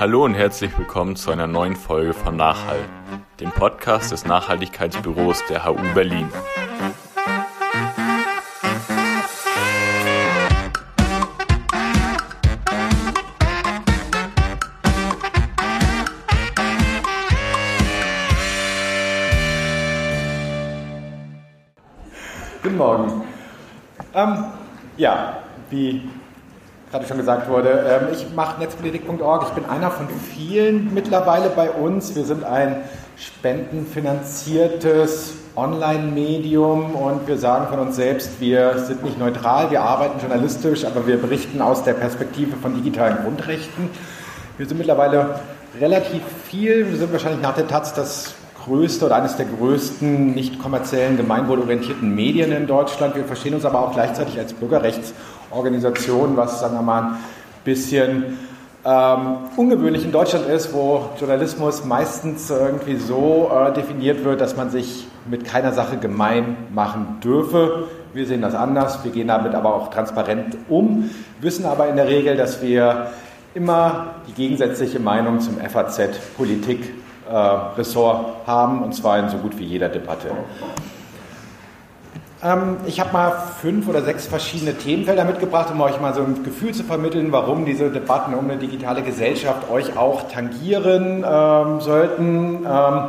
Hallo und herzlich willkommen zu einer neuen Folge von Nachhall, dem Podcast des Nachhaltigkeitsbüros der HU Berlin. Guten Morgen. Ähm, ja, wie gerade schon gesagt wurde, ähm, ich mache netzpolitik.org. Ich bin einer von vielen mittlerweile bei uns. Wir sind ein spendenfinanziertes Online-Medium und wir sagen von uns selbst, wir sind nicht neutral, wir arbeiten journalistisch, aber wir berichten aus der Perspektive von digitalen Grundrechten. Wir sind mittlerweile relativ viel, wir sind wahrscheinlich nach der Taz das größte oder eines der größten nicht kommerziellen, gemeinwohlorientierten Medien in Deutschland. Wir verstehen uns aber auch gleichzeitig als Bürgerrechtsorganisation, was, sagen wir mal, ein bisschen ähm, ungewöhnlich in Deutschland ist, wo Journalismus meistens irgendwie so äh, definiert wird, dass man sich mit keiner Sache gemein machen dürfe. Wir sehen das anders, wir gehen damit aber auch transparent um, wissen aber in der Regel, dass wir immer die gegensätzliche Meinung zum FAZ-Politik äh, haben, und zwar in so gut wie jeder Debatte. Ähm, ich habe mal fünf oder sechs verschiedene Themenfelder mitgebracht, um euch mal so ein Gefühl zu vermitteln, warum diese Debatten um eine digitale Gesellschaft euch auch tangieren ähm, sollten. Ähm,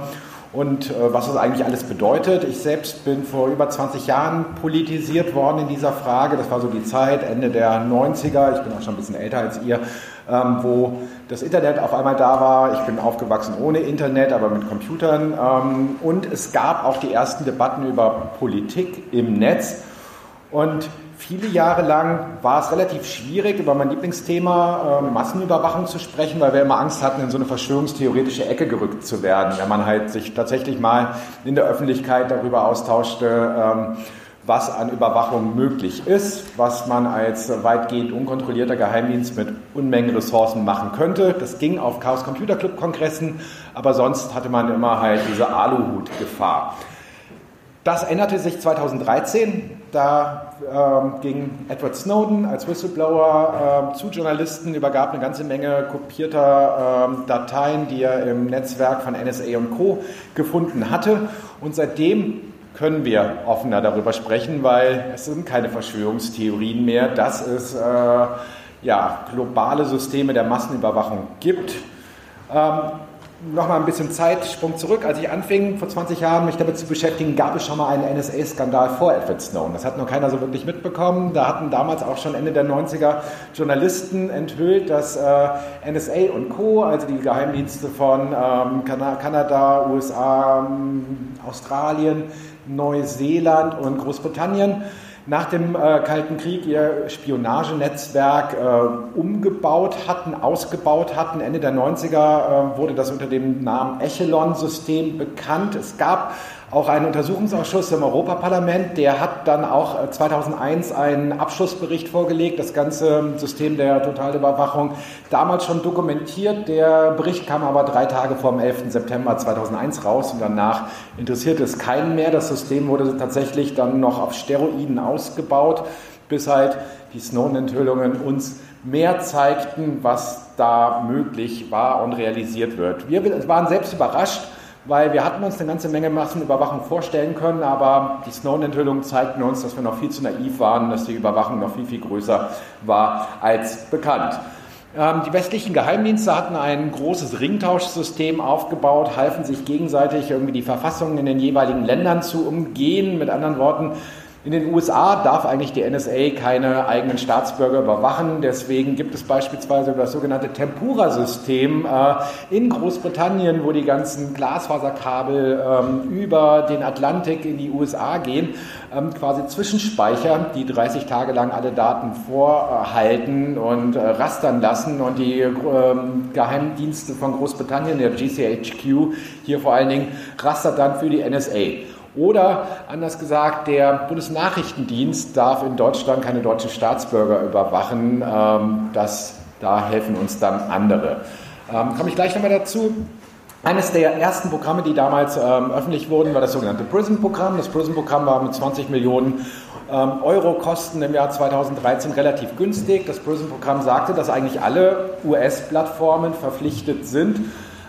und äh, was das eigentlich alles bedeutet. Ich selbst bin vor über 20 Jahren politisiert worden in dieser Frage. Das war so die Zeit, Ende der 90er. Ich bin auch schon ein bisschen älter als ihr, ähm, wo das Internet auf einmal da war. Ich bin aufgewachsen ohne Internet, aber mit Computern. Ähm, und es gab auch die ersten Debatten über Politik im Netz. Und viele Jahre lang war es relativ schwierig, über mein Lieblingsthema äh, Massenüberwachung zu sprechen, weil wir immer Angst hatten, in so eine verschwörungstheoretische Ecke gerückt zu werden, wenn man halt sich tatsächlich mal in der Öffentlichkeit darüber austauschte, ähm, was an Überwachung möglich ist, was man als weitgehend unkontrollierter Geheimdienst mit Unmengen Ressourcen machen könnte. Das ging auf Chaos Computer Club Kongressen, aber sonst hatte man immer halt diese Aluhut-Gefahr. Das änderte sich 2013. Da ähm, ging Edward Snowden als Whistleblower äh, zu Journalisten, übergab eine ganze Menge kopierter ähm, Dateien, die er im Netzwerk von NSA und Co. gefunden hatte. Und seitdem können wir offener darüber sprechen, weil es sind keine Verschwörungstheorien mehr, dass es äh, ja, globale Systeme der Massenüberwachung gibt. Ähm, Nochmal ein bisschen Zeitsprung zurück. Als ich anfing, vor 20 Jahren mich damit zu beschäftigen, gab es schon mal einen NSA-Skandal vor Edward Snowden. Das hat noch keiner so wirklich mitbekommen. Da hatten damals auch schon Ende der 90er Journalisten enthüllt, dass äh, NSA und Co., also die Geheimdienste von ähm, Kanada, USA, ähm, Australien, Neuseeland und Großbritannien nach dem äh, Kalten Krieg ihr Spionagenetzwerk äh, umgebaut hatten, ausgebaut hatten. Ende der 90er äh, wurde das unter dem Namen Echelon-System bekannt. Es gab auch einen Untersuchungsausschuss im Europaparlament, der hat dann auch 2001 äh, einen Abschlussbericht vorgelegt, das ganze System der Totalüberwachung damals schon dokumentiert. Der Bericht kam aber drei Tage vor dem 11. September 2001 raus und danach interessierte es keinen mehr. Das System wurde tatsächlich dann noch auf Steroiden ausgebaut, bis halt die Snowden-Enthüllungen uns mehr zeigten, was da möglich war und realisiert wird. Wir waren selbst überrascht, weil wir hatten uns eine ganze Menge Massenüberwachung vorstellen können, aber die Snowden-Enthüllungen zeigten uns, dass wir noch viel zu naiv waren, dass die Überwachung noch viel, viel größer war als bekannt. Ähm, die westlichen Geheimdienste hatten ein großes Ringtauschsystem aufgebaut, halfen sich gegenseitig irgendwie die Verfassungen in den jeweiligen Ländern zu umgehen. Mit anderen Worten, in den USA darf eigentlich die NSA keine eigenen Staatsbürger überwachen. Deswegen gibt es beispielsweise das sogenannte Tempura-System äh, in Großbritannien, wo die ganzen Glasfaserkabel ähm, über den Atlantik in die USA gehen, ähm, quasi Zwischenspeicher, die 30 Tage lang alle Daten vorhalten und äh, rastern lassen. Und die ähm, Geheimdienste von Großbritannien, der GCHQ, hier vor allen Dingen, rastert dann für die NSA. Oder anders gesagt, der Bundesnachrichtendienst darf in Deutschland keine deutschen Staatsbürger überwachen. Ähm, das, da helfen uns dann andere. Ähm, komme ich gleich nochmal dazu. Eines der ersten Programme, die damals ähm, öffentlich wurden, war das sogenannte PRISM-Programm. Das PRISM-Programm war mit 20 Millionen ähm, Euro Kosten im Jahr 2013 relativ günstig. Das PRISM-Programm sagte, dass eigentlich alle US-Plattformen verpflichtet sind,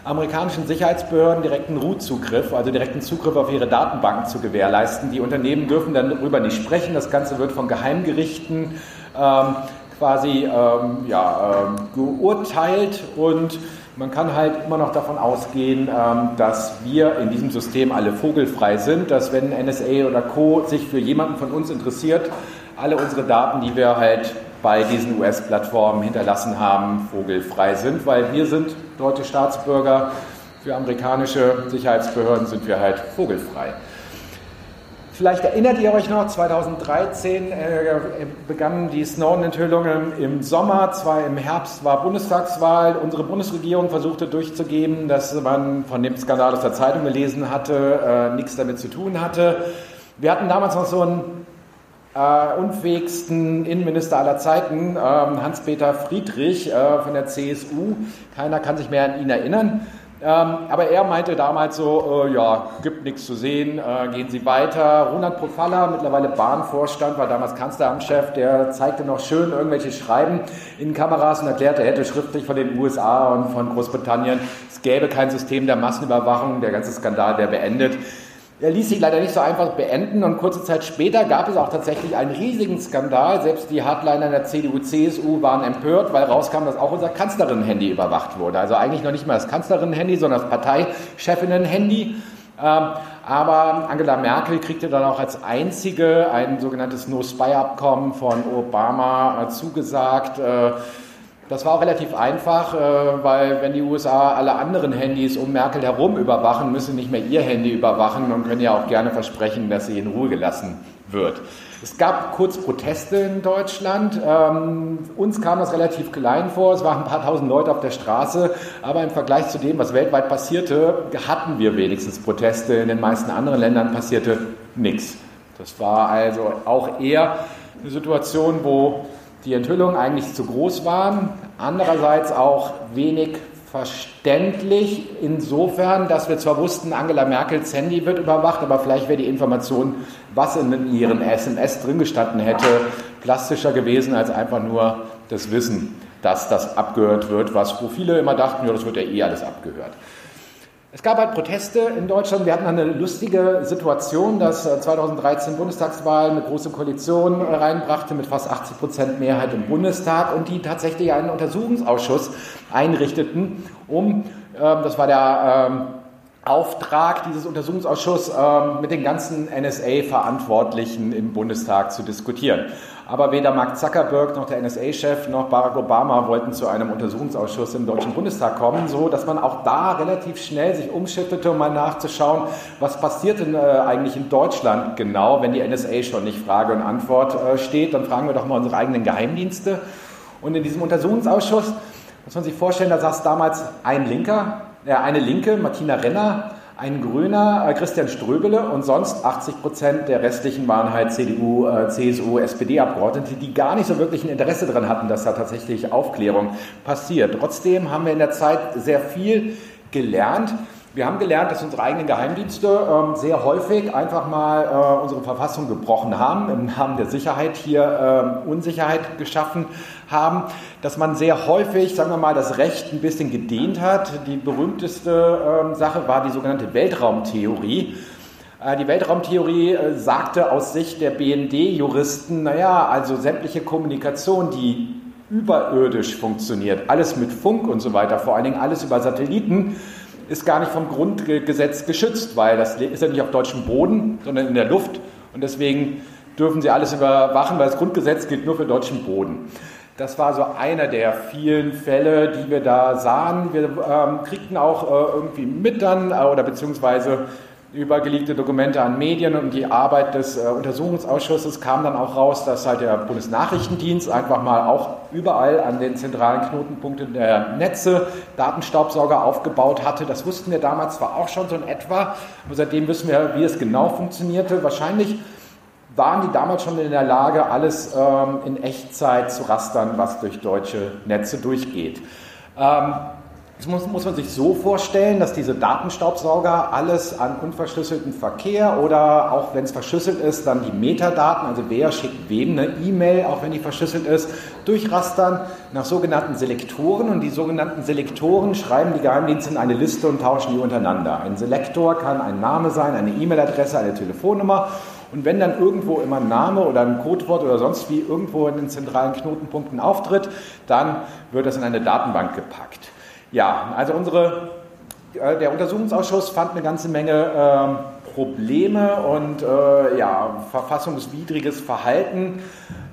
amerikanischen Sicherheitsbehörden direkten Root-Zugriff, also direkten Zugriff auf ihre Datenbanken zu gewährleisten. Die Unternehmen dürfen darüber nicht sprechen. Das Ganze wird von Geheimgerichten ähm, quasi ähm, ja, ähm, geurteilt und man kann halt immer noch davon ausgehen, ähm, dass wir in diesem System alle vogelfrei sind, dass wenn NSA oder Co. sich für jemanden von uns interessiert, alle unsere Daten, die wir halt bei diesen US-Plattformen hinterlassen haben, vogelfrei sind, weil wir sind deutsche Staatsbürger, für amerikanische Sicherheitsbehörden sind wir halt vogelfrei. Vielleicht erinnert ihr euch noch, 2013 äh, begannen die Snowden-Enthüllungen im Sommer, zwar im Herbst war Bundestagswahl. Unsere Bundesregierung versuchte durchzugeben, dass man von dem Skandal aus der Zeitung gelesen hatte, äh, nichts damit zu tun hatte. Wir hatten damals noch so einen äh, unfähigsten Innenminister aller Zeiten, äh, Hans-Peter Friedrich äh, von der CSU. Keiner kann sich mehr an ihn erinnern. Ähm, aber er meinte damals so, äh, ja, gibt nichts zu sehen, äh, gehen Sie weiter. Ronald Profalla, mittlerweile Bahnvorstand, war damals Kanzleramtschef, der zeigte noch schön irgendwelche Schreiben in Kameras und erklärte, er hätte schriftlich von den USA und von Großbritannien, es gäbe kein System der Massenüberwachung, der ganze Skandal wäre beendet. Er ließ sich leider nicht so einfach beenden und kurze Zeit später gab es auch tatsächlich einen riesigen Skandal. Selbst die Hardliner der CDU, CSU waren empört, weil rauskam, dass auch unser Kanzlerinnen-Handy überwacht wurde. Also eigentlich noch nicht mal das Kanzlerinnen-Handy, sondern das Parteichefinnen-Handy. Ähm, aber Angela Merkel kriegte dann auch als einzige ein sogenanntes No-Spy-Abkommen von Obama äh, zugesagt äh, das war auch relativ einfach, äh, weil wenn die USA alle anderen Handys um Merkel herum überwachen, müssen nicht mehr ihr Handy überwachen und können ja auch gerne versprechen, dass sie in Ruhe gelassen wird. Es gab kurz Proteste in Deutschland. Ähm, uns kam das relativ klein vor. Es waren ein paar tausend Leute auf der Straße. Aber im Vergleich zu dem, was weltweit passierte, hatten wir wenigstens Proteste. In den meisten anderen Ländern passierte nichts. Das war also auch eher eine Situation, wo die Enthüllungen eigentlich zu groß waren, andererseits auch wenig verständlich insofern, dass wir zwar wussten, Angela Merkels Handy wird überwacht, aber vielleicht wäre die Information, was in ihren SMS drin gestanden hätte, plastischer gewesen als einfach nur das Wissen, dass das abgehört wird, was wo viele immer dachten, ja, das wird ja eh alles abgehört. Es gab halt Proteste in Deutschland. Wir hatten eine lustige Situation, dass 2013 äh, Bundestagswahl eine große Koalition äh, reinbrachte mit fast 80 Prozent Mehrheit im Bundestag und die tatsächlich einen Untersuchungsausschuss einrichteten, um, ähm, das war der ähm, Auftrag dieses Untersuchungsausschusses, ähm, mit den ganzen NSA-Verantwortlichen im Bundestag zu diskutieren. Aber weder Mark Zuckerberg noch der NSA-Chef noch Barack Obama wollten zu einem Untersuchungsausschuss im Deutschen Bundestag kommen, so dass man auch da relativ schnell sich umschittete, um mal nachzuschauen, was passiert denn äh, eigentlich in Deutschland genau, wenn die NSA schon nicht Frage und Antwort äh, steht. Dann fragen wir doch mal unsere eigenen Geheimdienste. Und in diesem Untersuchungsausschuss muss man sich vorstellen, da saß damals ein Linker, äh, eine Linke, Martina Renner, ein Grüner, äh, Christian Ströbele und sonst 80 Prozent der restlichen waren halt CDU, äh, CSU, SPD-Abgeordnete, die gar nicht so wirklich ein Interesse daran hatten, dass da tatsächlich Aufklärung passiert. Trotzdem haben wir in der Zeit sehr viel gelernt. Wir haben gelernt, dass unsere eigenen Geheimdienste ähm, sehr häufig einfach mal äh, unsere Verfassung gebrochen haben, im Namen der Sicherheit hier ähm, Unsicherheit geschaffen haben, dass man sehr häufig, sagen wir mal, das Recht ein bisschen gedehnt hat. Die berühmteste ähm, Sache war die sogenannte Weltraumtheorie. Äh, die Weltraumtheorie äh, sagte aus Sicht der BND-Juristen, naja, also sämtliche Kommunikation, die überirdisch funktioniert, alles mit Funk und so weiter, vor allen Dingen alles über Satelliten, ist gar nicht vom Grundgesetz geschützt, weil das ist ja nicht auf deutschem Boden, sondern in der Luft. Und deswegen dürfen sie alles überwachen, weil das Grundgesetz gilt nur für deutschen Boden. Das war so einer der vielen Fälle, die wir da sahen. Wir ähm, kriegten auch äh, irgendwie mit dann, äh, oder beziehungsweise übergelegte Dokumente an Medien und die Arbeit des äh, Untersuchungsausschusses kam dann auch raus, dass halt der Bundesnachrichtendienst einfach mal auch überall an den zentralen Knotenpunkten der Netze Datenstaubsauger aufgebaut hatte. Das wussten wir damals zwar auch schon so in etwa, aber seitdem wissen wir, wie es genau funktionierte. Wahrscheinlich waren die damals schon in der Lage, alles ähm, in Echtzeit zu rastern, was durch deutsche Netze durchgeht. Ähm, Das muss, muss, man sich so vorstellen, dass diese Datenstaubsauger alles an unverschlüsselten Verkehr oder auch wenn es verschlüsselt ist, dann die Metadaten, also wer schickt wem eine E-Mail, auch wenn die verschlüsselt ist, durchrastern nach sogenannten Selektoren und die sogenannten Selektoren schreiben die Geheimdienste in eine Liste und tauschen die untereinander. Ein Selektor kann ein Name sein, eine E-Mail-Adresse, eine Telefonnummer und wenn dann irgendwo immer ein Name oder ein Codewort oder sonst wie irgendwo in den zentralen Knotenpunkten auftritt, dann wird das in eine Datenbank gepackt. Ja, also unsere, äh, der Untersuchungsausschuss fand eine ganze Menge äh, Probleme und äh, ja, verfassungswidriges Verhalten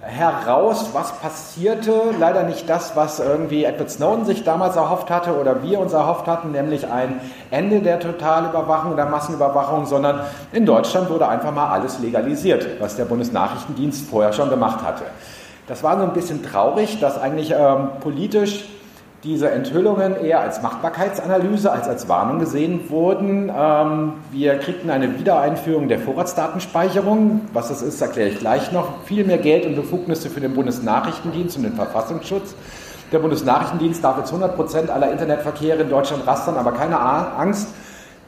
heraus, was passierte. Leider nicht das, was irgendwie Edward Snowden sich damals erhofft hatte oder wir uns erhofft hatten, nämlich ein Ende der Totalüberwachung oder Massenüberwachung, sondern in Deutschland wurde einfach mal alles legalisiert, was der Bundesnachrichtendienst vorher schon gemacht hatte. Das war so ein bisschen traurig, dass eigentlich ähm, politisch diese Enthüllungen eher als Machbarkeitsanalyse als als Warnung gesehen wurden. Ähm, wir kriegten eine Wiedereinführung der Vorratsdatenspeicherung. Was das ist, erkläre ich gleich noch. Viel mehr Geld und Befugnisse für den Bundesnachrichtendienst und den Verfassungsschutz. Der Bundesnachrichtendienst darf jetzt 100 Prozent aller Internetverkehre in Deutschland rastern, aber keine Angst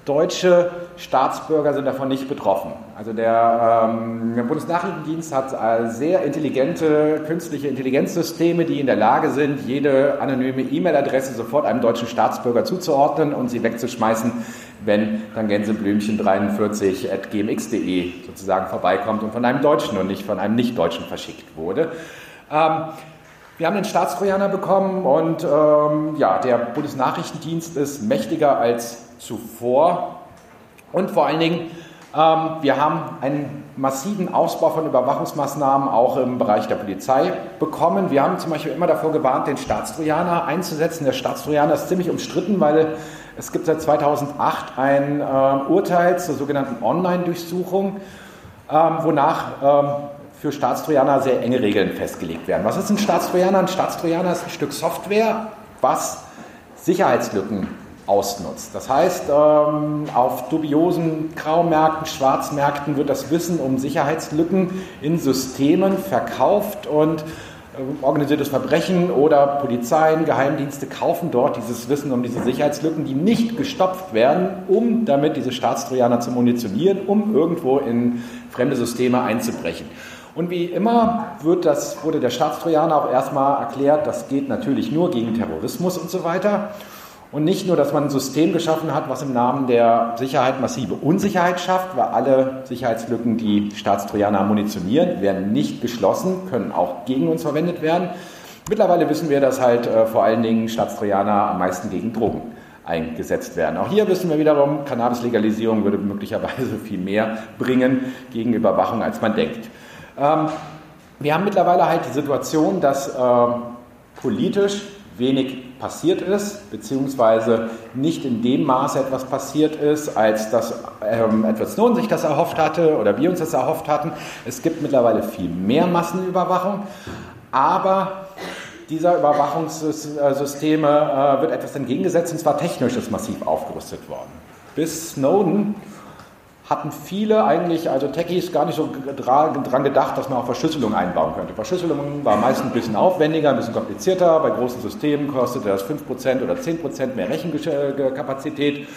Deutsche Staatsbürger sind davon nicht betroffen. Also der, ähm, der Bundesnachrichtendienst hat äh, sehr intelligente künstliche Intelligenzsysteme, die in der Lage sind, jede anonyme E-Mail-Adresse sofort einem deutschen Staatsbürger zuzuordnen und sie wegzuschmeißen, wenn dann Gänseblümchen43 at gmx.de sozusagen vorbeikommt und von einem Deutschen und nicht von einem Nicht-Deutschen verschickt wurde. Ähm, wir haben den Staatstrojaner bekommen und ähm, ja, der Bundesnachrichtendienst ist mächtiger als zuvor. Und vor allen Dingen, ähm, wir haben einen massiven Ausbau von Überwachungsmaßnahmen auch im Bereich der Polizei bekommen. Wir haben zum Beispiel immer davor gewarnt, den Staatstrojaner einzusetzen. Der Staatstrojaner ist ziemlich umstritten, weil es gibt seit 2008 ein äh, Urteil zur sogenannten Online-Durchsuchung, ähm, wonach ähm, für Staatstrojaner sehr enge Regeln festgelegt werden. Was ist ein Staatstrojaner? Ein Staatstrojaner ist ein Stück Software, was Sicherheitslücken ausnutzt. Das heißt, ähm, auf dubiosen Graumärkten, Schwarzmärkten wird das Wissen um Sicherheitslücken in Systemen verkauft und äh, organisiertes Verbrechen oder Polizeien, Geheimdienste kaufen dort dieses Wissen um diese Sicherheitslücken, die nicht gestopft werden, um damit diese Staatstrojaner zu munitionieren, um irgendwo in fremde Systeme einzubrechen. Und wie immer das, wurde der Staatstrojaner auch erstmal erklärt, das geht natürlich nur gegen Terrorismus und so weiter. Und nicht nur, dass man ein System geschaffen hat, was im Namen der Sicherheit massive Unsicherheit schafft, weil alle Sicherheitslücken, die Staatstrojaner munitionieren, werden nicht geschlossen, können auch gegen uns verwendet werden. Mittlerweile wissen wir, dass halt äh, vor allen Dingen Staatstrojaner am meisten gegen Drogen eingesetzt werden. Auch hier wissen wir wiederum, Cannabis-Legalisierung würde möglicherweise viel mehr bringen gegen Überwachung, als man denkt. Ähm, wir haben mittlerweile halt die Situation, dass äh, politisch wenig passiert ist, beziehungsweise nicht in dem Maße etwas passiert ist, als dass ähm, Edward Snowden sich das erhofft hatte oder wir uns das erhofft hatten. Es gibt mittlerweile viel mehr Massenüberwachung, aber dieser Überwachungssysteme äh, wird etwas entgegengesetzt und zwar technisch ist massiv aufgerüstet worden. Bis Snowden hatten viele eigentlich, also Techies, gar nicht so dran gedacht, dass man auch Verschlüsselung einbauen könnte. Verschlüsselung war meistens ein bisschen aufwendiger, ein bisschen komplizierter. Bei großen Systemen kostete das 5% oder 10% mehr Rechenkapazität.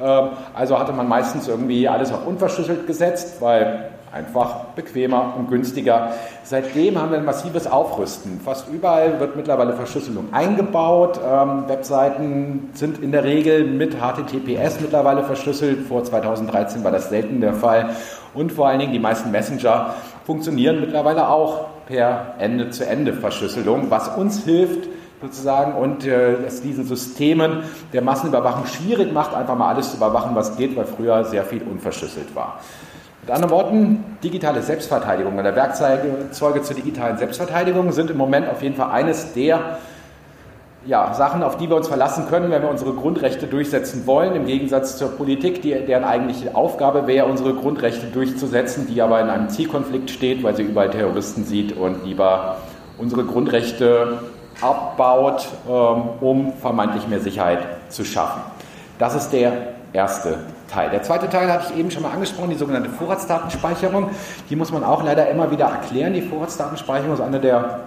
Ähm, also hatte man meistens irgendwie alles auf unverschlüsselt gesetzt, weil einfach bequemer und günstiger. Seitdem haben wir ein massives Aufrüsten. Fast überall wird mittlerweile Verschlüsselung eingebaut. Ähm, Webseiten sind in der Regel mit HTTPS mittlerweile verschlüsselt. Vor 2013 war das selten der Fall. Und vor allen Dingen die meisten Messenger funktionieren mittlerweile auch per Ende-zu-Ende-Verschlüsselung, was uns hilft, sozusagen und äh, es diesen Systemen der Massenüberwachung schwierig macht, einfach mal alles zu überwachen, was geht, weil früher sehr viel unverschlüsselt war. Mit anderen Worten, digitale Selbstverteidigung oder Werkzeuge zur digitalen Selbstverteidigung sind im Moment auf jeden Fall eines der ja, Sachen, auf die wir uns verlassen können, wenn wir unsere Grundrechte durchsetzen wollen, im Gegensatz zur Politik, die, deren eigentliche Aufgabe wäre, unsere Grundrechte durchzusetzen, die aber in einem Zielkonflikt steht, weil sie überall Terroristen sieht und lieber unsere Grundrechte abbaut, ähm, um vermeintlich mehr Sicherheit zu schaffen. Das ist der erste Teil. Der zweite Teil hatte ich eben schon mal angesprochen, die sogenannte Vorratsdatenspeicherung. Die muss man auch leider immer wieder erklären. Die Vorratsdatenspeicherung ist eine der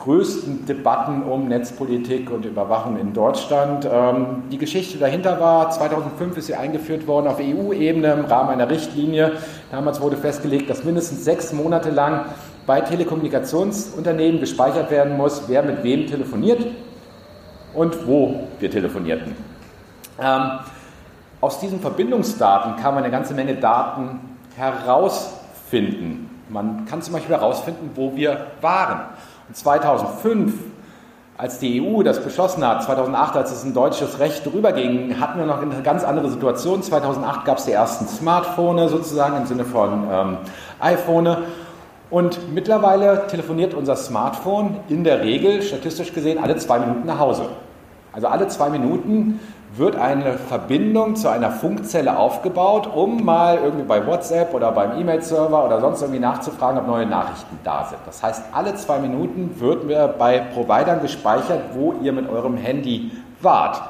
größten Debatten um Netzpolitik und Überwachung in Deutschland. Ähm, die Geschichte dahinter war, 2005 ist sie eingeführt worden auf EU-Ebene im Rahmen einer Richtlinie. Damals wurde festgelegt, dass mindestens sechs Monate lang bei Telekommunikationsunternehmen gespeichert werden muss, wer mit wem telefoniert und wo wir telefonierten. Aus diesen Verbindungsdaten kann man eine ganze Menge Daten herausfinden. Man kann zum Beispiel herausfinden, wo wir waren. Und 2005, als die EU das beschlossen hat, 2008, als es in deutsches Recht drüber ging, hatten wir noch eine ganz andere Situation. 2008 gab es die ersten Smartphones sozusagen im Sinne von ähm, iPhone. Und mittlerweile telefoniert unser Smartphone in der Regel, statistisch gesehen, alle zwei Minuten nach Hause. Also alle zwei Minuten wird eine Verbindung zu einer Funkzelle aufgebaut, um mal irgendwie bei WhatsApp oder beim E-Mail-Server oder sonst irgendwie nachzufragen, ob neue Nachrichten da sind. Das heißt, alle zwei Minuten wird mir bei Providern gespeichert, wo ihr mit eurem Handy wart.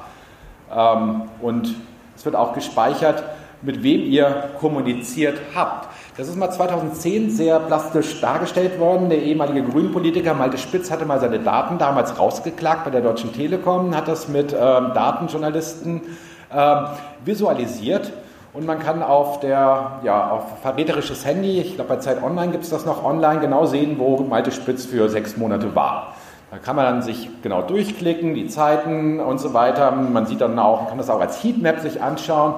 Ähm, und es wird auch gespeichert, mit wem ihr kommuniziert habt. Das ist mal 2010 sehr plastisch dargestellt worden. Der ehemalige Grünpolitiker Malte Spitz hatte mal seine Daten damals rausgeklagt bei der Deutschen Telekom, hat das mit ähm, Datenjournalisten ähm, visualisiert. Und man kann auf der, ja, auf verräterisches Handy, ich glaube bei Zeit Online gibt es das noch online, genau sehen, wo Malte Spitz für sechs Monate war. Da kann man dann sich genau durchklicken, die Zeiten und so weiter. Man sieht dann auch, kann das auch als Heatmap sich anschauen.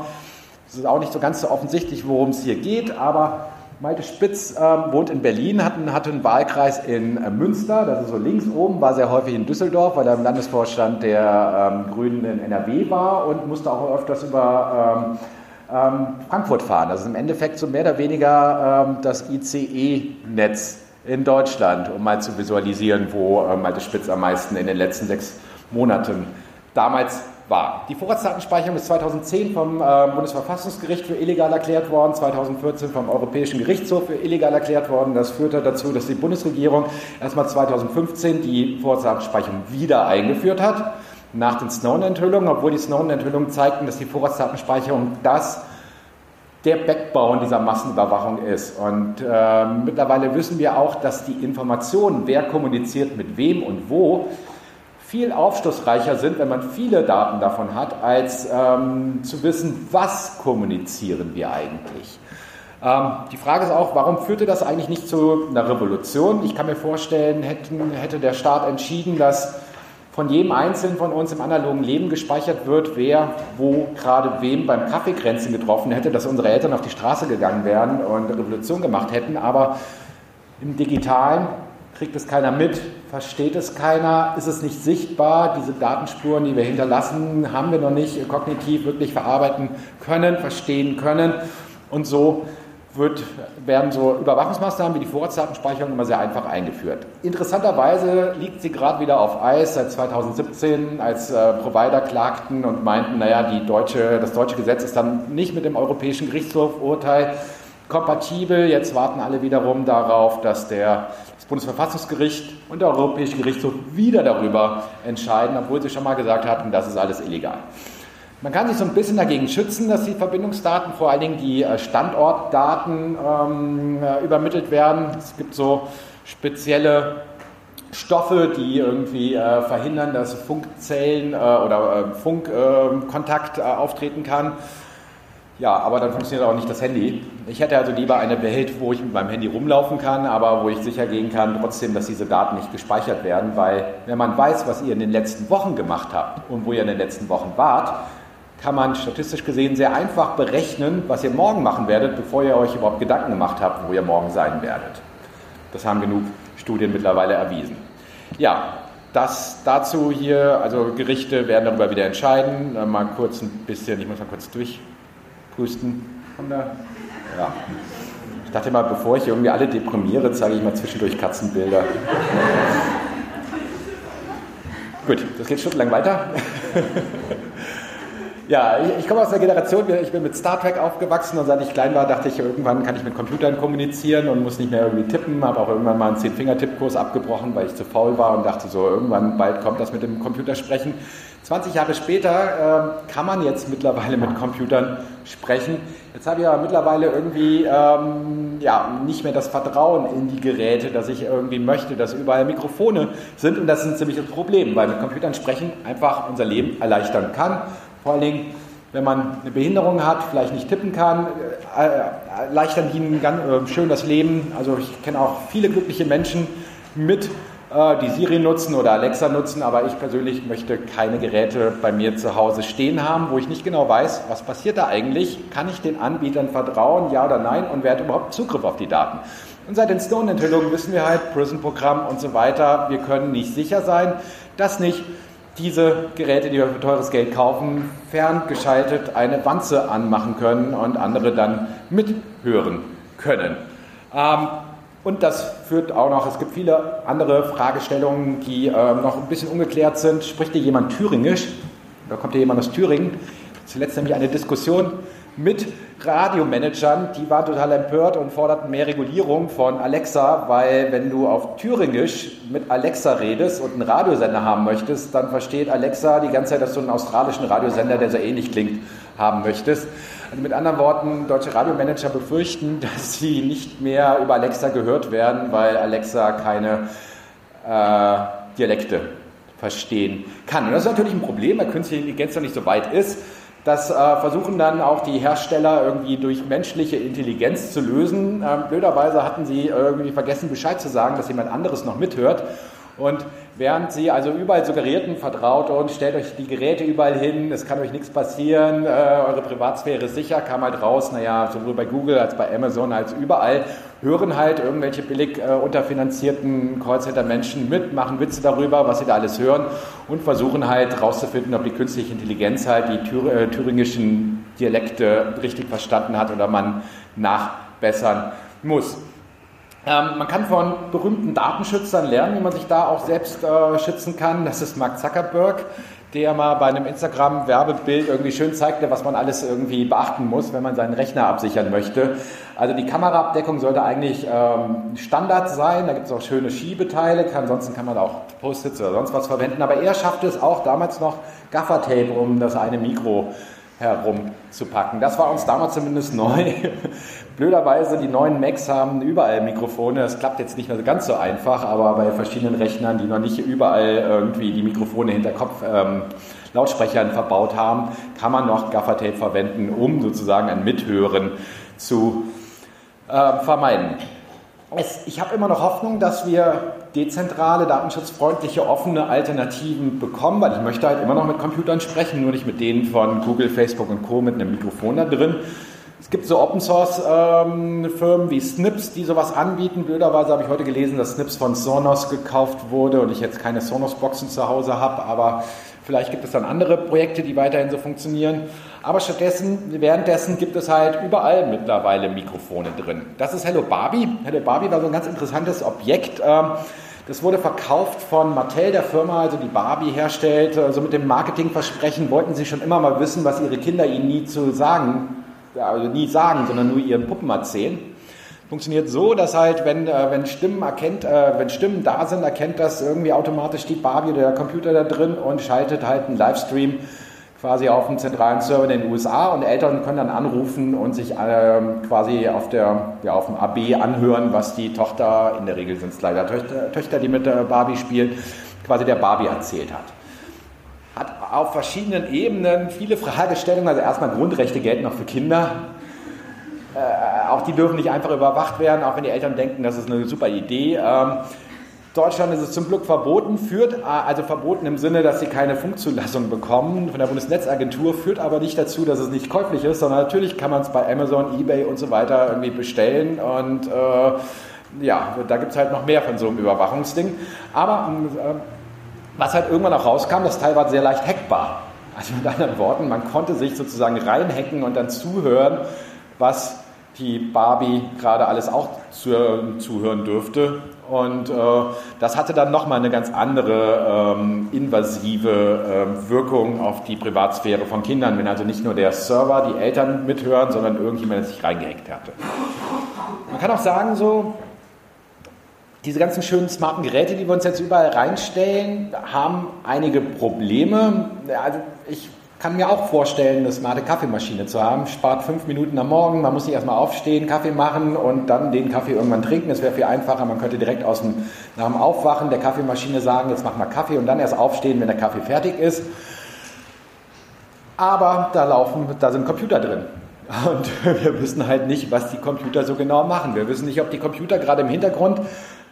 Es ist auch nicht so ganz so offensichtlich, worum es hier geht, aber Malte Spitz ähm, wohnt in Berlin, hat, einen, hat einen Wahlkreis in äh, Münster, das ist so links oben, war sehr häufig in Düsseldorf, weil er im Landesvorstand der ähm, Grünen in NRW war und musste auch öfters über ähm, ähm Frankfurt fahren. Das ist im Endeffekt so mehr oder weniger ähm, das ICE-Netz in Deutschland, um mal zu visualisieren, wo äh, Malte Spitz am meisten in den letzten sechs Monaten damals war. Die Vorratsdatenspeicherung ist 2010 vom äh, Bundesverfassungsgericht für illegal erklärt worden, 2014 vom Europäischen Gerichtshof für illegal erklärt worden. Das führte dazu, dass die Bundesregierung erstmal 2015 die Vorratsdatenspeicherung wieder eingeführt hat, nach den Snowden-Enthüllungen, obwohl die Snowden-Enthüllungen zeigten, dass die Vorratsdatenspeicherung das der Backbone dieser Massenüberwachung ist. Und äh, mittlerweile wissen wir auch, dass die Informationen, wer kommuniziert mit wem und wo, viel aufschlussreicher sind, wenn man viele Daten davon hat, als ähm, zu wissen, was kommunizieren wir eigentlich. Ähm, die Frage ist auch, warum führte das eigentlich nicht zu einer Revolution? Ich kann mir vorstellen, hätten, hätte der Staat entschieden, dass von jedem Einzelnen von uns im analogen Leben gespeichert wird, wer wo gerade wem beim Kaffeekränzen getroffen hätte, dass unsere Eltern auf die Straße gegangen wären und eine Revolution gemacht hätten. Aber im digitalen kriegt es keiner mit, versteht es keiner, ist es nicht sichtbar. Diese Datenspuren, die wir hinterlassen, haben wir noch nicht kognitiv wirklich verarbeiten können, verstehen können. Und so wird, werden so Überwachungsmaßnahmen wie die Vorratsdatenspeicherung immer sehr einfach eingeführt. Interessanterweise liegt sie gerade wieder auf Eis seit 2017, als äh, Provider klagten und meinten, naja, die deutsche, das deutsche Gesetz ist dann nicht mit dem Europäischen Gerichtshofurteil kompatibel. Jetzt warten alle wiederum darauf, dass der Bundesverfassungsgericht und der Europäische Gerichtshof wieder darüber entscheiden, obwohl sie schon mal gesagt hatten, das ist alles illegal. Man kann sich so ein bisschen dagegen schützen, dass die Verbindungsdaten, vor allen Dingen die äh, Standortdaten, ähm, äh, übermittelt werden. Es gibt so spezielle Stoffe, die irgendwie äh, verhindern, dass Funkzellen äh, oder äh, Funkkontakt äh, auftreten kann. Ja, aber dann funktioniert auch nicht das Handy. Ich hätte also lieber eine Welt, wo ich mit meinem Handy rumlaufen kann, aber wo ich sicher gehen kann, trotzdem, dass diese Daten nicht gespeichert werden, weil wenn man weiß, was ihr in den letzten Wochen gemacht habt und wo ihr in den letzten Wochen wart, kann man statistisch gesehen sehr einfach berechnen, was ihr morgen machen werdet, bevor ihr euch überhaupt Gedanken gemacht habt, wo ihr morgen sein werdet. Das haben genug Studien mittlerweile erwiesen. Ja, das dazu hier, also Gerichte werden darüber wieder entscheiden. Mal kurz ein bisschen, ich muss mal kurz durch Pusten. Ja. Ich dachte mal, bevor ich irgendwie alle deprimiere, zeige ich mal zwischendurch Katzenbilder. Gut, das geht stundenlang weiter. ja, ich, ich, komme aus der Generation, ich bin mit Star Trek aufgewachsen und seit ich klein war, dachte ich, irgendwann kann ich mit Computern kommunizieren und muss nicht mehr irgendwie tippen. Habe auch irgendwann mal einen Zehn-Finger-Tippkurs abgebrochen, weil ich zu faul war und dachte so, irgendwann bald kommt das mit dem Computersprechen. 20 Jahre später äh, kann man jetzt mittlerweile mit Computern sprechen. Jetzt habe ich ja mittlerweile irgendwie ähm, ja, nicht mehr das Vertrauen in die Geräte, dass ich irgendwie möchte, dass überall Mikrofone sind. Und das ist ein ziemliches Problem, weil mit Computern sprechen einfach unser Leben erleichtern kann. Vor allen Dingen, wenn man eine Behinderung hat, vielleicht nicht tippen kann, äh, erleichtern die ganz, äh, schön das Leben. Also ich kenne auch viele glückliche Menschen mit die Siri nutzen oder Alexa nutzen, aber ich persönlich möchte keine Geräte bei mir zu Hause stehen haben, wo ich nicht genau weiß, was passiert da eigentlich, kann ich den Anbietern vertrauen, ja oder nein und wer hat überhaupt Zugriff auf die Daten. Und seit den Stone-Enthüllungen wissen wir halt, Prison-Programm und so weiter, wir können nicht sicher sein, dass nicht diese Geräte, die wir für teures Geld kaufen, ferngeschaltet eine Wanze anmachen können und andere dann mithören können. Ähm, und das führt auch noch, es gibt viele andere Fragestellungen, die äh, noch ein bisschen ungeklärt sind. Spricht hier jemand Thüringisch? Da kommt hier jemand aus Thüringen. Zuletzt nämlich eine Diskussion mit Radiomanagern, die waren total empört und forderten mehr Regulierung von Alexa, weil wenn du auf Thüringisch mit Alexa redest und einen Radiosender haben möchtest, dann versteht Alexa die ganze Zeit, dass du einen australischen Radiosender, der so ähnlich klingt, haben möchtest. Also mit anderen Worten, deutsche Radiomanager befürchten, dass sie nicht mehr über Alexa gehört werden, weil Alexa keine äh, Dialekte verstehen kann. Und das ist natürlich ein Problem, weil künstliche Intelligenz noch nicht so weit ist. Das äh, versuchen dann auch die Hersteller irgendwie durch menschliche Intelligenz zu lösen. Ähm, blöderweise hatten sie irgendwie vergessen, Bescheid zu sagen, dass jemand anderes noch mithört. Und während sie also überall suggerierten, vertraut uns, stellt euch die Geräte überall hin, es kann euch nichts passieren, äh, eure Privatsphäre ist sicher, kam halt raus, naja, sowohl bei Google als bei Amazon als überall, hören halt irgendwelche billig äh, unterfinanzierten Callcenter-Menschen mit, machen Witze darüber, was sie da alles hören und versuchen halt rauszufinden, ob die künstliche Intelligenz halt die Thür äh, thüringischen Dialekte richtig verstanden hat oder man nachbessern muss. Ähm, man kann von berühmten Datenschützern lernen, wie man sich da auch selbst äh, schützen kann. Das ist Mark Zuckerberg, der mal bei einem Instagram-Werbebild irgendwie schön zeigte, was man alles irgendwie beachten muss, wenn man seinen Rechner absichern möchte. Also die Kameraabdeckung sollte eigentlich ähm, Standard sein. Da gibt es auch schöne Schiebeteile. Ansonsten kann man auch Post-its oder sonst was verwenden. Aber er schaffte es auch damals noch Gaffertape um das eine Mikro herumzupacken. Das war uns damals zumindest neu. Blöderweise, die neuen Macs haben überall Mikrofone. Das klappt jetzt nicht mehr ganz so einfach, aber bei verschiedenen Rechnern, die noch nicht überall irgendwie die Mikrofone hinter Kopf ähm, Lautsprechern verbaut haben, kann man noch Gaffertape verwenden, um sozusagen ein Mithören zu äh, vermeiden. Es, ich habe immer noch Hoffnung, dass wir dezentrale, datenschutzfreundliche, offene Alternativen bekommen, weil ich möchte halt immer noch mit Computern sprechen, nur nicht mit denen von Google, Facebook und Co. mit einem Mikrofon da drin. Es gibt so Open Source ähm, Firmen wie Snips, die sowas anbieten. Blöderweise habe ich heute gelesen, dass Snips von Sonos gekauft wurde und ich jetzt keine Sonos Boxen zu Hause habe, aber vielleicht gibt es dann andere Projekte, die weiterhin so funktionieren. Aber stattdessen, währenddessen gibt es halt überall mittlerweile Mikrofone drin. Das ist Hello Barbie. Hello Barbie war so ein ganz interessantes Objekt. Ähm, das wurde verkauft von Mattel, der Firma, also die Barbie herstellt. Also mit dem Marketingversprechen wollten sie schon immer mal wissen, was ihre Kinder ihnen nie zu sagen, also nie sagen, sondern nur ihren Puppen erzählen. Funktioniert so, dass halt, wenn, äh, wenn Stimmen erkennt, äh, wenn Stimmen da sind, erkennt das irgendwie automatisch die Barbie oder der Computer da drin und schaltet halt einen Livestream quasi auf dem zentralen Server in den USA und Eltern können dann anrufen und sich ähm, quasi auf, der, ja, auf dem AB anhören, was die Tochter, in der Regel sind es leider Töchter, Töchter, die mit der Barbie spielt, quasi der Barbie erzählt hat. Hat auf verschiedenen Ebenen viele Fragestellungen, also erstmal Grundrechte gelten auch für Kinder. Äh, auch die dürfen nicht einfach überwacht werden, auch wenn die Eltern denken, das ist eine super Idee. Ähm, Deutschland ist es zum Glück verboten, führt also verboten im Sinne, dass sie keine Funkzulassung bekommen von der Bundesnetzagentur, führt aber nicht dazu, dass es nicht käuflich ist, sondern natürlich kann man es bei Amazon, eBay und so weiter irgendwie bestellen und äh, ja, da gibt es halt noch mehr von so einem Überwachungsding. Aber äh, was halt irgendwann auch rauskam, das Teil war sehr leicht hackbar. Also mit anderen Worten, man konnte sich sozusagen reinhacken und dann zuhören, was die Barbie gerade alles auch zuhören dürfte. Und äh, das hatte dann nochmal eine ganz andere ähm, invasive äh, Wirkung auf die Privatsphäre von Kindern, wenn also nicht nur der Server, die Eltern mithören, sondern irgendjemand sich reingehackt hatte. Man kann auch sagen, so, diese ganzen schönen smarten Geräte, die wir uns jetzt überall reinstellen, haben einige Probleme. Also ich kann mir auch vorstellen, eine smarte Kaffeemaschine zu haben. Spart fünf Minuten am Morgen, man muss nicht erstmal aufstehen, Kaffee machen und dann den Kaffee irgendwann trinken. Das wäre viel einfacher. Man könnte direkt aus dem, nach dem Aufwachen der Kaffeemaschine sagen, jetzt mach mal Kaffee und dann erst aufstehen, wenn der Kaffee fertig ist. Aber da laufen, da sind Computer drin. Und wir wissen halt nicht, was die Computer so genau machen. Wir wissen nicht, ob die Computer gerade im Hintergrund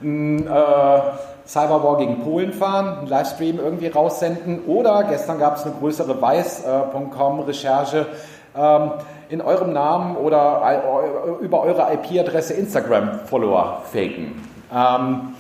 ein äh, Cyberwar gegen Polen fahren, einen Livestream irgendwie raussenden oder gestern gab es eine größere Weiß.com-Recherche ähm, in eurem Namen oder äh, über eure IP-Adresse Instagram-Follower faken. Ähm,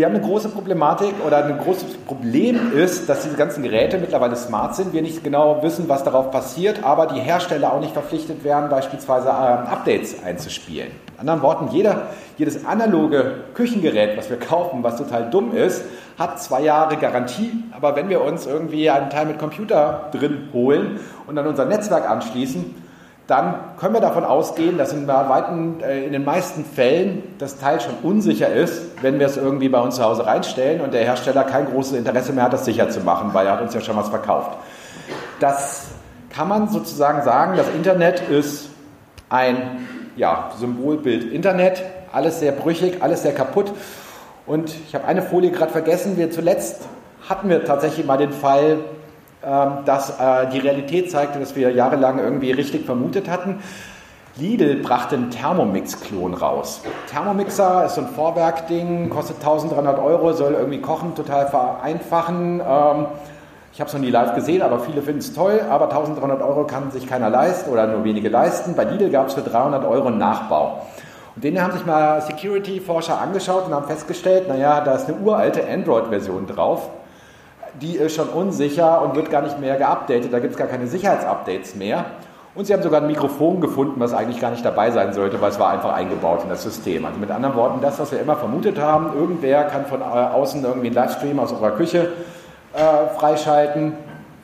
wir haben eine große Problematik oder ein großes Problem ist, dass diese ganzen Geräte mittlerweile smart sind. Wir nicht genau wissen, was darauf passiert, aber die Hersteller auch nicht verpflichtet werden, beispielsweise ähm, Updates einzuspielen. In anderen Worten, jeder, jedes analoge Küchengerät, was wir kaufen, was total dumm ist, hat zwei Jahre Garantie. Aber wenn wir uns irgendwie einen Teil mit Computer drin holen und dann unser Netzwerk anschließen, dann können wir davon ausgehen, dass in, weiten, äh, in den meisten Fällen das Teil schon unsicher ist, wenn wir es irgendwie bei uns zu Hause reinstellen und der Hersteller kein großes Interesse mehr hat, das sicher zu machen, weil er hat uns ja schon was verkauft. Das kann man sozusagen sagen, das Internet ist ein ja, Symbolbild Internet, alles sehr brüchig, alles sehr kaputt. Und ich habe eine Folie gerade vergessen, wir zuletzt hatten wir tatsächlich mal den Fall, ähm, dass äh, die Realität zeigte, dass wir jahrelang irgendwie richtig vermutet hatten. Lidl brachte einen Thermomix-Klon raus. Thermomixer ist so ein Vorwerkding, kostet 1300 Euro, soll irgendwie Kochen total vereinfachen. Ähm, ich habe es noch nie live gesehen, aber viele finden es toll. Aber 1300 Euro kann sich keiner leisten oder nur wenige leisten. Bei Lidl gab es für 300 Euro einen Nachbau. Und den haben sich mal Security-Forscher angeschaut und haben festgestellt, naja, da ist eine uralte Android-Version drauf die ist schon unsicher und wird gar nicht mehr geupdatet. Da gibt es gar keine Sicherheitsupdates mehr. Und sie haben sogar ein Mikrofon gefunden, was eigentlich gar nicht dabei sein sollte, weil es war einfach eingebaut in das System. Also mit anderen Worten, das, was wir immer vermutet haben, irgendwer kann von außen irgendwie einen Livestream aus eurer Küche äh, freischalten,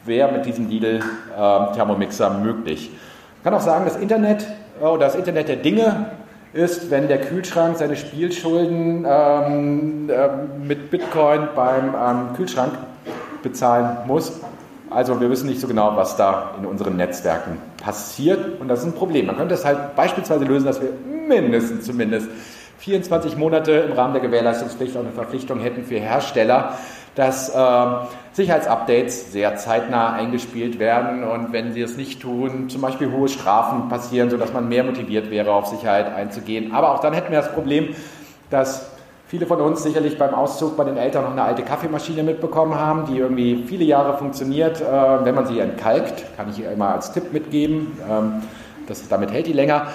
wäre mit diesem Lidl äh, Thermomixer möglich. Ich kann auch sagen, das Internet äh, oder das Internet der Dinge ist, wenn der Kühlschrank seine Spielschulden ähm, äh, mit Bitcoin beim ähm, Kühlschrank bezahlen muss. Also wir wissen nicht so genau, was da in unseren Netzwerken passiert und das ist ein Problem. Man könnte es halt beispielsweise lösen, dass wir mindestens zumindest 24 Monate im Rahmen der Gewährleistungspflicht auch eine Verpflichtung hätten für Hersteller, dass äh, Sicherheitsupdates sehr zeitnah eingespielt werden und wenn sie es nicht tun, zum Beispiel hohe Strafen passieren, sodass man mehr motiviert wäre, auf Sicherheit einzugehen. Aber auch dann hätten wir das Problem, dass viele von uns sicherlich beim Auszug bei den Eltern noch eine alte Kaffeemaschine mitbekommen haben, die irgendwie viele Jahre funktioniert. Äh, wenn man sie entkalkt, kann ich immer als Tipp mitgeben, ähm, das, damit hält die länger.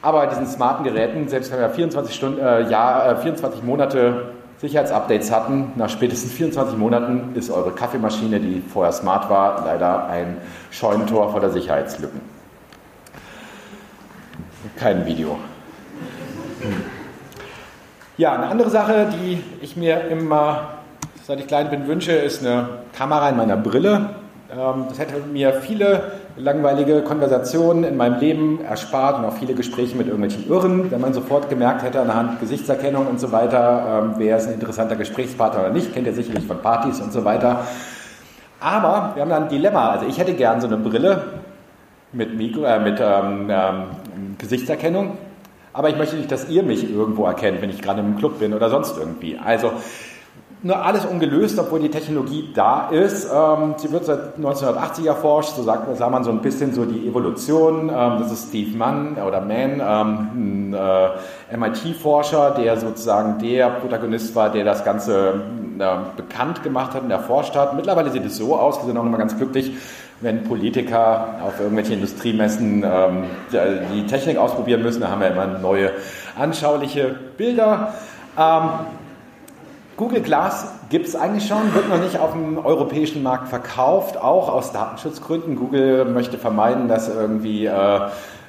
Aber bei diesen smarten Geräten, selbst wenn wir 24, Stunden, äh, Jahr, äh, 24 Monate Sicherheitsupdates hatten, nach spätestens 24 Monaten ist eure Kaffeemaschine, die vorher smart war, leider ein Scheunentor voller Sicherheitslücken. Kein Video. Ja, eine andere Sache, die ich mir immer, seit ich klein bin, wünsche, ist eine Kamera in meiner Brille. Ähm, das hätte mir viele langweilige Konversationen in meinem Leben erspart und auch viele Gespräche mit irgendwelchen Irren, wenn man sofort gemerkt hätte anhand Gesichtserkennung und so weiter, ähm, wer ist ein interessanter Gesprächspartner oder nicht, kennt ihr sicherlich von Partys und so weiter. Aber wir haben da ein Dilemma. Also ich hätte gern so eine Brille mit, Mikro, äh, mit ähm, ähm, Gesichtserkennung aber ich möchte nicht, dass ihr mich irgendwo erkennt, wenn ich gerade im Club bin oder sonst irgendwie. Also nur alles ungelöst, obwohl die Technologie da ist. Ähm, sie wird seit 1980 erforscht, so sagt sah man so ein bisschen so die Evolution. Ähm, das ist Steve Mann oder Mann, ähm, ein äh, MIT-Forscher, der sozusagen der Protagonist war, der das Ganze äh, bekannt gemacht hat und erforscht hat. Mittlerweile sieht es so aus, wir sind auch immer ganz glücklich, wenn Politiker auf irgendwelchen Industriemessen ähm, die Technik ausprobieren müssen, da haben wir immer neue anschauliche Bilder. Ähm, Google Glass gibt es eigentlich schon, wird noch nicht auf dem europäischen Markt verkauft, auch aus Datenschutzgründen. Google möchte vermeiden, dass irgendwie äh,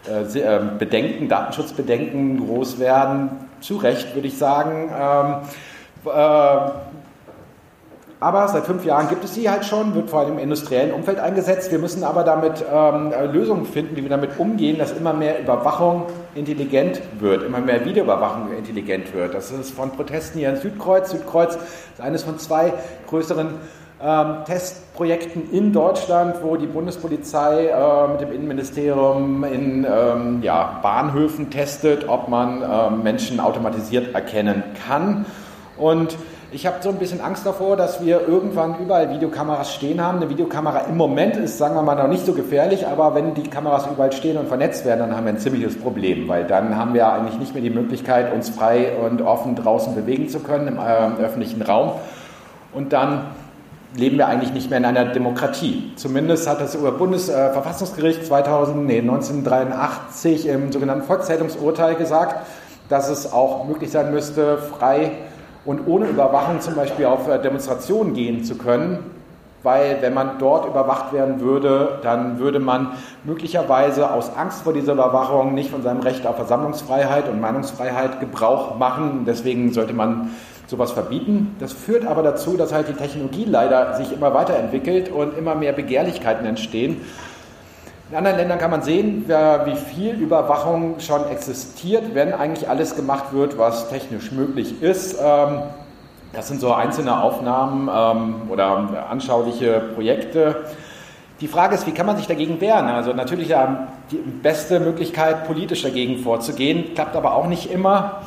äh, äh Bedenken, Datenschutzbedenken groß werden. Zu Recht würde ich sagen. Ähm, äh, Aber seit fünf Jahren gibt es sie halt schon, wird vor allem im industriellen Umfeld eingesetzt. Wir müssen aber damit ähm, Lösungen finden, wie wir damit umgehen, dass immer mehr Überwachung intelligent wird, immer mehr Videoüberwachung intelligent wird. Das ist von Protesten hier in Südkreuz. Südkreuz ist eines von zwei größeren ähm, Testprojekten in Deutschland, wo die Bundespolizei äh, mit dem Innenministerium in ähm, ja, Bahnhöfen testet, ob man äh, Menschen automatisiert erkennen kann. Und ich habe so ein bisschen Angst davor, dass wir irgendwann überall Videokameras stehen haben. Eine Videokamera im Moment ist, sagen wir mal, noch nicht so gefährlich, aber wenn die Kameras überall stehen und vernetzt werden, dann haben wir ein ziemliches Problem, weil dann haben wir eigentlich nicht mehr die Möglichkeit, uns frei und offen draußen bewegen zu können im äh, öffentlichen Raum. Und dann leben wir eigentlich nicht mehr in einer Demokratie. Zumindest hat das Bundesverfassungsgericht 2000, nee, 1983 im sogenannten Volkszählungsurteil gesagt, dass es auch möglich sein müsste, frei und ohne Überwachung zum Beispiel auf äh, Demonstrationen gehen zu können, weil wenn man dort überwacht werden würde, dann würde man möglicherweise aus Angst vor dieser Überwachung nicht von seinem Recht auf Versammlungsfreiheit und Meinungsfreiheit Gebrauch machen. Deswegen sollte man sowas verbieten. Das führt aber dazu, dass halt die Technologie leider sich immer weiterentwickelt und immer mehr Begehrlichkeiten entstehen. In anderen Ländern kann man sehen, wie viel Überwachung schon existiert, wenn eigentlich alles gemacht wird, was technisch möglich ist. Ähm, das sind so einzelne Aufnahmen ähm, oder anschauliche Projekte. Die Frage ist, wie kann man sich dagegen wehren? Also natürlich die beste Möglichkeit, politisch dagegen vorzugehen, klappt aber auch nicht immer,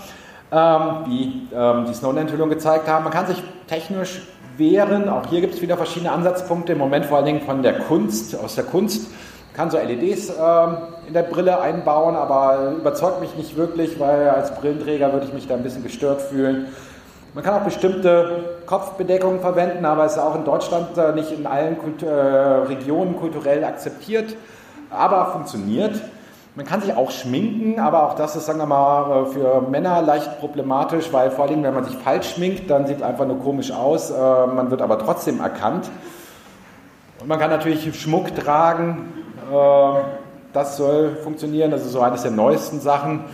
ähm, wie die Snowden-Enthüllung gezeigt haben. Man kann sich technisch wehren. Auch hier gibt es wieder verschiedene Ansatzpunkte. Im Moment vor allen Dingen von der Kunst, aus der Kunst kann so LEDs äh, in der Brille einbauen, aber überzeugt mich nicht wirklich, weil als Brillenträger würde ich mich da ein bisschen gestört fühlen. Man kann auch bestimmte Kopfbedeckungen verwenden, aber es ist auch in Deutschland äh, nicht in allen Kult äh, Regionen kulturell akzeptiert, aber funktioniert. Man kann sich auch schminken, aber auch das ist, sagen wir mal, äh, für Männer leicht problematisch, weil vor allem, wenn man sich falsch schminkt, dann sieht es einfach nur komisch aus, äh, man wird aber trotzdem erkannt. Und man kann natürlich Schmuck tragen, das soll funktionieren, das ist so eines der neuesten Sachen.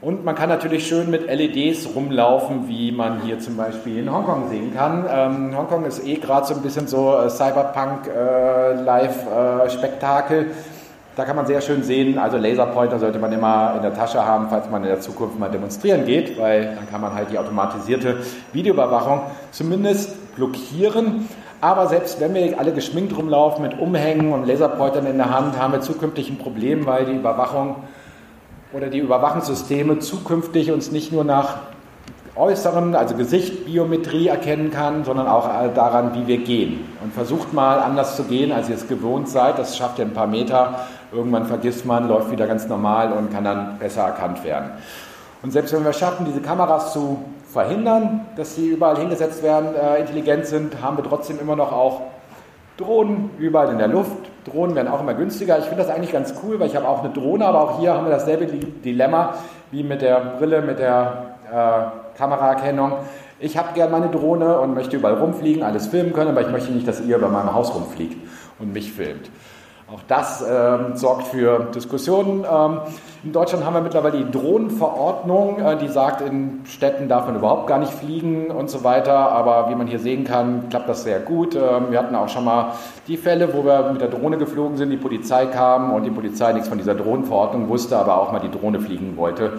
Und man kann natürlich schön mit LEDs rumlaufen, wie man hier zum Beispiel in Hongkong sehen kann. Ähm, Hongkong ist eh gerade so ein bisschen so äh, Cyberpunk-Live-Spektakel. Äh, da kann man sehr schön sehen, also Laserpointer sollte man immer in der Tasche haben, falls man in der Zukunft mal demonstrieren geht, weil dann kann man halt die automatisierte Videoüberwachung zumindest blockieren. Aber selbst wenn wir alle geschminkt rumlaufen mit Umhängen und Laserpointern in der Hand, haben wir zukünftig ein Problem, weil die Überwachung oder die Überwachungssysteme zukünftig uns nicht nur nach Äußeren, also Gesicht, Biometrie erkennen kann, sondern auch daran, wie wir gehen. Und versucht mal anders zu gehen, als ihr es gewohnt seid. Das schafft ihr ein paar Meter. Irgendwann vergisst man, läuft wieder ganz normal und kann dann besser erkannt werden. Und selbst wenn wir schaffen, diese Kameras zu verhindern, dass sie überall hingesetzt werden, äh, intelligent sind, haben wir trotzdem immer noch auch Drohnen überall in der Luft. Drohnen werden auch immer günstiger. Ich finde das eigentlich ganz cool, weil ich habe auch eine Drohne, aber auch hier haben wir dasselbe Dilemma wie mit der Brille, mit der äh, Kameraerkennung. Ich habe gerne meine Drohne und möchte überall rumfliegen, alles filmen können, aber ich möchte nicht, dass ihr über meinem Haus rumfliegt und mich filmt. Auch das ähm, sorgt für Diskussionen. Ähm, in Deutschland haben wir mittlerweile die Drohnenverordnung, äh, die sagt, in Städten darf man überhaupt gar nicht fliegen und so weiter. Aber wie man hier sehen kann, klappt das sehr gut. Ähm, wir hatten auch schon mal die Fälle, wo wir mit der Drohne geflogen sind, die Polizei kam und die Polizei nichts von dieser Drohnenverordnung wusste, aber auch mal die Drohne fliegen wollte.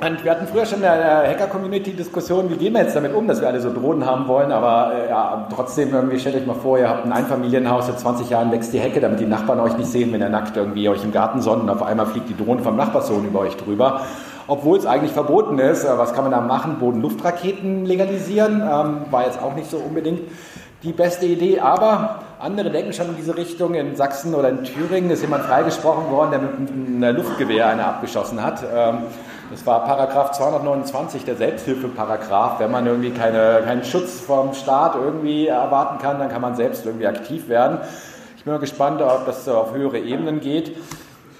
Und wir hatten früher schon in der Hacker-Community-Diskussion, wie gehen wir jetzt damit um, dass wir alle so Drohnen haben wollen, aber äh, ja, trotzdem irgendwie, stellt euch mal vor, ihr habt ein Einfamilienhaus, seit 20 Jahren wächst die Hecke, damit die Nachbarn euch nicht sehen, wenn ihr nackt irgendwie euch im Garten sonnt und auf einmal fliegt die Drohne vom Nachbarsohn über euch drüber. Obwohl es eigentlich verboten ist, äh, was kann man da machen? Boden-Luftraketen legalisieren, ähm, war jetzt auch nicht so unbedingt die beste Idee, aber andere denken schon in diese Richtung. In Sachsen oder in Thüringen ist jemand freigesprochen worden, der mit einem Luftgewehr eine abgeschossen hat. Ähm, das war Paragraph 229, der Selbsthilfeparagraph. Wenn man irgendwie keine, keinen Schutz vom Staat irgendwie erwarten kann, dann kann man selbst irgendwie aktiv werden. Ich bin mal gespannt, ob das auf höhere Ebenen geht.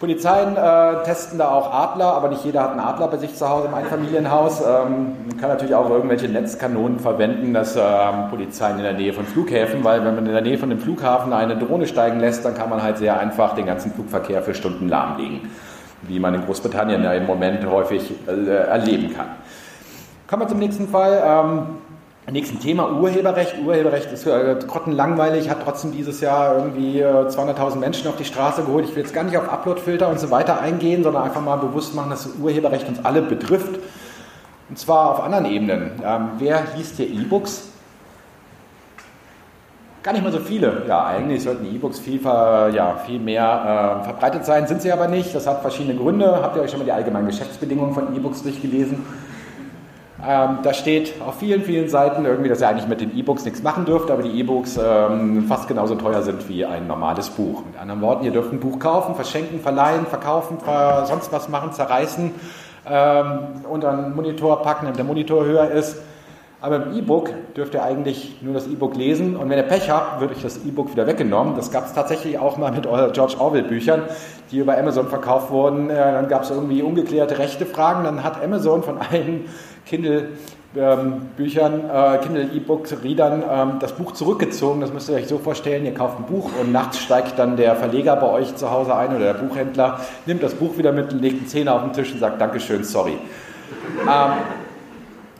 Polizeien äh, testen da auch Adler, aber nicht jeder hat einen Adler bei sich zu Hause im Einfamilienhaus. Ähm, man kann natürlich auch irgendwelche Netzkanonen verwenden, das ähm, Polizei in der Nähe von Flughäfen, weil wenn man in der Nähe von dem Flughafen eine Drohne steigen lässt, dann kann man halt sehr einfach den ganzen Flugverkehr für Stunden lahmlegen wie man in Großbritannien ja im Moment häufig äh, erleben kann. Kommen wir zum nächsten Fall. Ähm, Nächsten Thema Urheberrecht. Urheberrecht ist äh, grottenlangweilig, hat trotzdem dieses Jahr irgendwie äh, 200.000 Menschen auf die Straße geholt. Ich will jetzt gar nicht auf Uploadfilter und so weiter eingehen, sondern einfach mal bewusst machen, dass Urheberrecht uns alle betrifft. Und zwar auf anderen Ebenen. Ähm, wer liest hier E-Books? Gar nicht mal so viele. Ja, eigentlich sollten E-Books viel, ja, viel mehr äh, verbreitet sein, sind sie aber nicht. Das hat verschiedene Gründe. Habt ihr euch schon mal die allgemeinen Geschäftsbedingungen von E-Books durchgelesen? Ähm, da steht auf vielen, vielen Seiten irgendwie, dass ihr eigentlich mit den E-Books nichts machen dürft, aber die E-Books ähm, fast genauso teuer sind wie ein normales Buch. Mit anderen Worten, ihr dürft ein Buch kaufen, verschenken, verleihen, verkaufen, ver sonst was machen, zerreißen, ähm, unter einen Monitor packen, damit der Monitor höher ist. Aber im E-Book dürft ihr eigentlich nur das E-Book lesen und wenn ihr Pech habt, wird euch das E-Book wieder weggenommen. Das gab es tatsächlich auch mal mit George Orwell Büchern, die über Amazon verkauft wurden. Äh, dann gab es irgendwie ungeklärte rechte Fragen. Dann hat Amazon von allen Kindle ähm, Büchern, äh, Kindle E-Books, Readern ähm, das Buch zurückgezogen. Das müsst ihr euch so vorstellen, ihr kauft ein Buch und nachts steigt dann der Verleger bei euch zu Hause ein oder der Buchhändler, nimmt das Buch wieder mit, legt einen Zehner auf den Tisch und sagt Dankeschön, sorry. Ähm,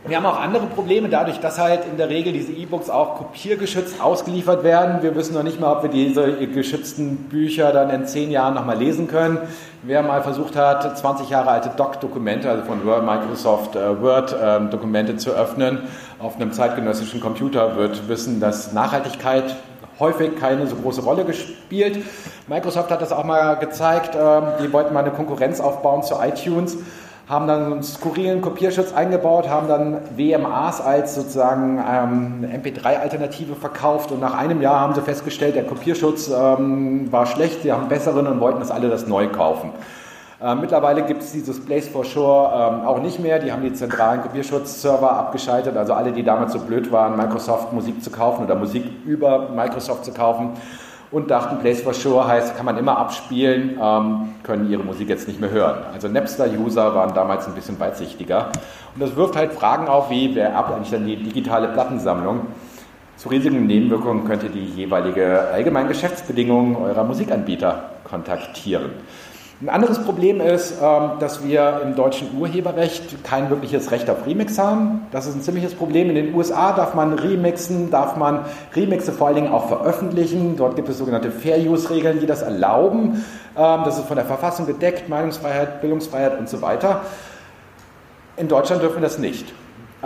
wir haben auch andere Probleme, dadurch, dass halt in der Regel diese E-Books auch kopiergeschützt ausgeliefert werden. Wir wissen noch nicht mal, ob wir diese geschützten Bücher dann in zehn Jahren nochmal lesen können. Wer mal versucht hat, 20 Jahre alte Doc-Dokumente, also von Microsoft äh, Word-Dokumente ähm, zu öffnen auf einem zeitgenössischen Computer, wird wissen, dass Nachhaltigkeit häufig keine so große Rolle gespielt. Microsoft hat das auch mal gezeigt. Ähm, die wollten mal eine Konkurrenz aufbauen zu iTunes haben dann einen skurrilen Kopierschutz eingebaut, haben dann WMAs als sozusagen ähm, MP3-Alternative verkauft und nach einem Jahr haben sie festgestellt, der Kopierschutz ähm, war schlecht, sie haben besseren und wollten das alle das neu kaufen. Äh, mittlerweile gibt es dieses Place for Sure ähm, auch nicht mehr. Die haben die zentralen Kopierschutzserver abgeschaltet. Also alle, die damals so blöd waren, Microsoft Musik zu kaufen oder Musik über Microsoft zu kaufen, und dachten, Place for Sure heißt, kann man immer abspielen, ähm, können ihre Musik jetzt nicht mehr hören. Also Napster-User waren damals ein bisschen weitsichtiger. Und das wirft halt Fragen auf, wie, wer erbt eigentlich dann die digitale Plattensammlung? Zu riesigen Nebenwirkungen könnt ihr die jeweilige allgemeinen Geschäftsbedingungen eurer Musikanbieter kontaktieren. Ein anderes Problem ist, ähm, dass wir im deutschen Urheberrecht kein wirkliches Recht auf Remix haben. Das ist ein ziemliches Problem. In den USA darf man remixen, darf man Remixe vor allen Dingen auch veröffentlichen. Dort gibt es sogenannte Fair-Use-Regeln, die das erlauben. Ähm, das ist von der Verfassung gedeckt, Meinungsfreiheit, Bildungsfreiheit und so weiter. In Deutschland dürfen wir das nicht.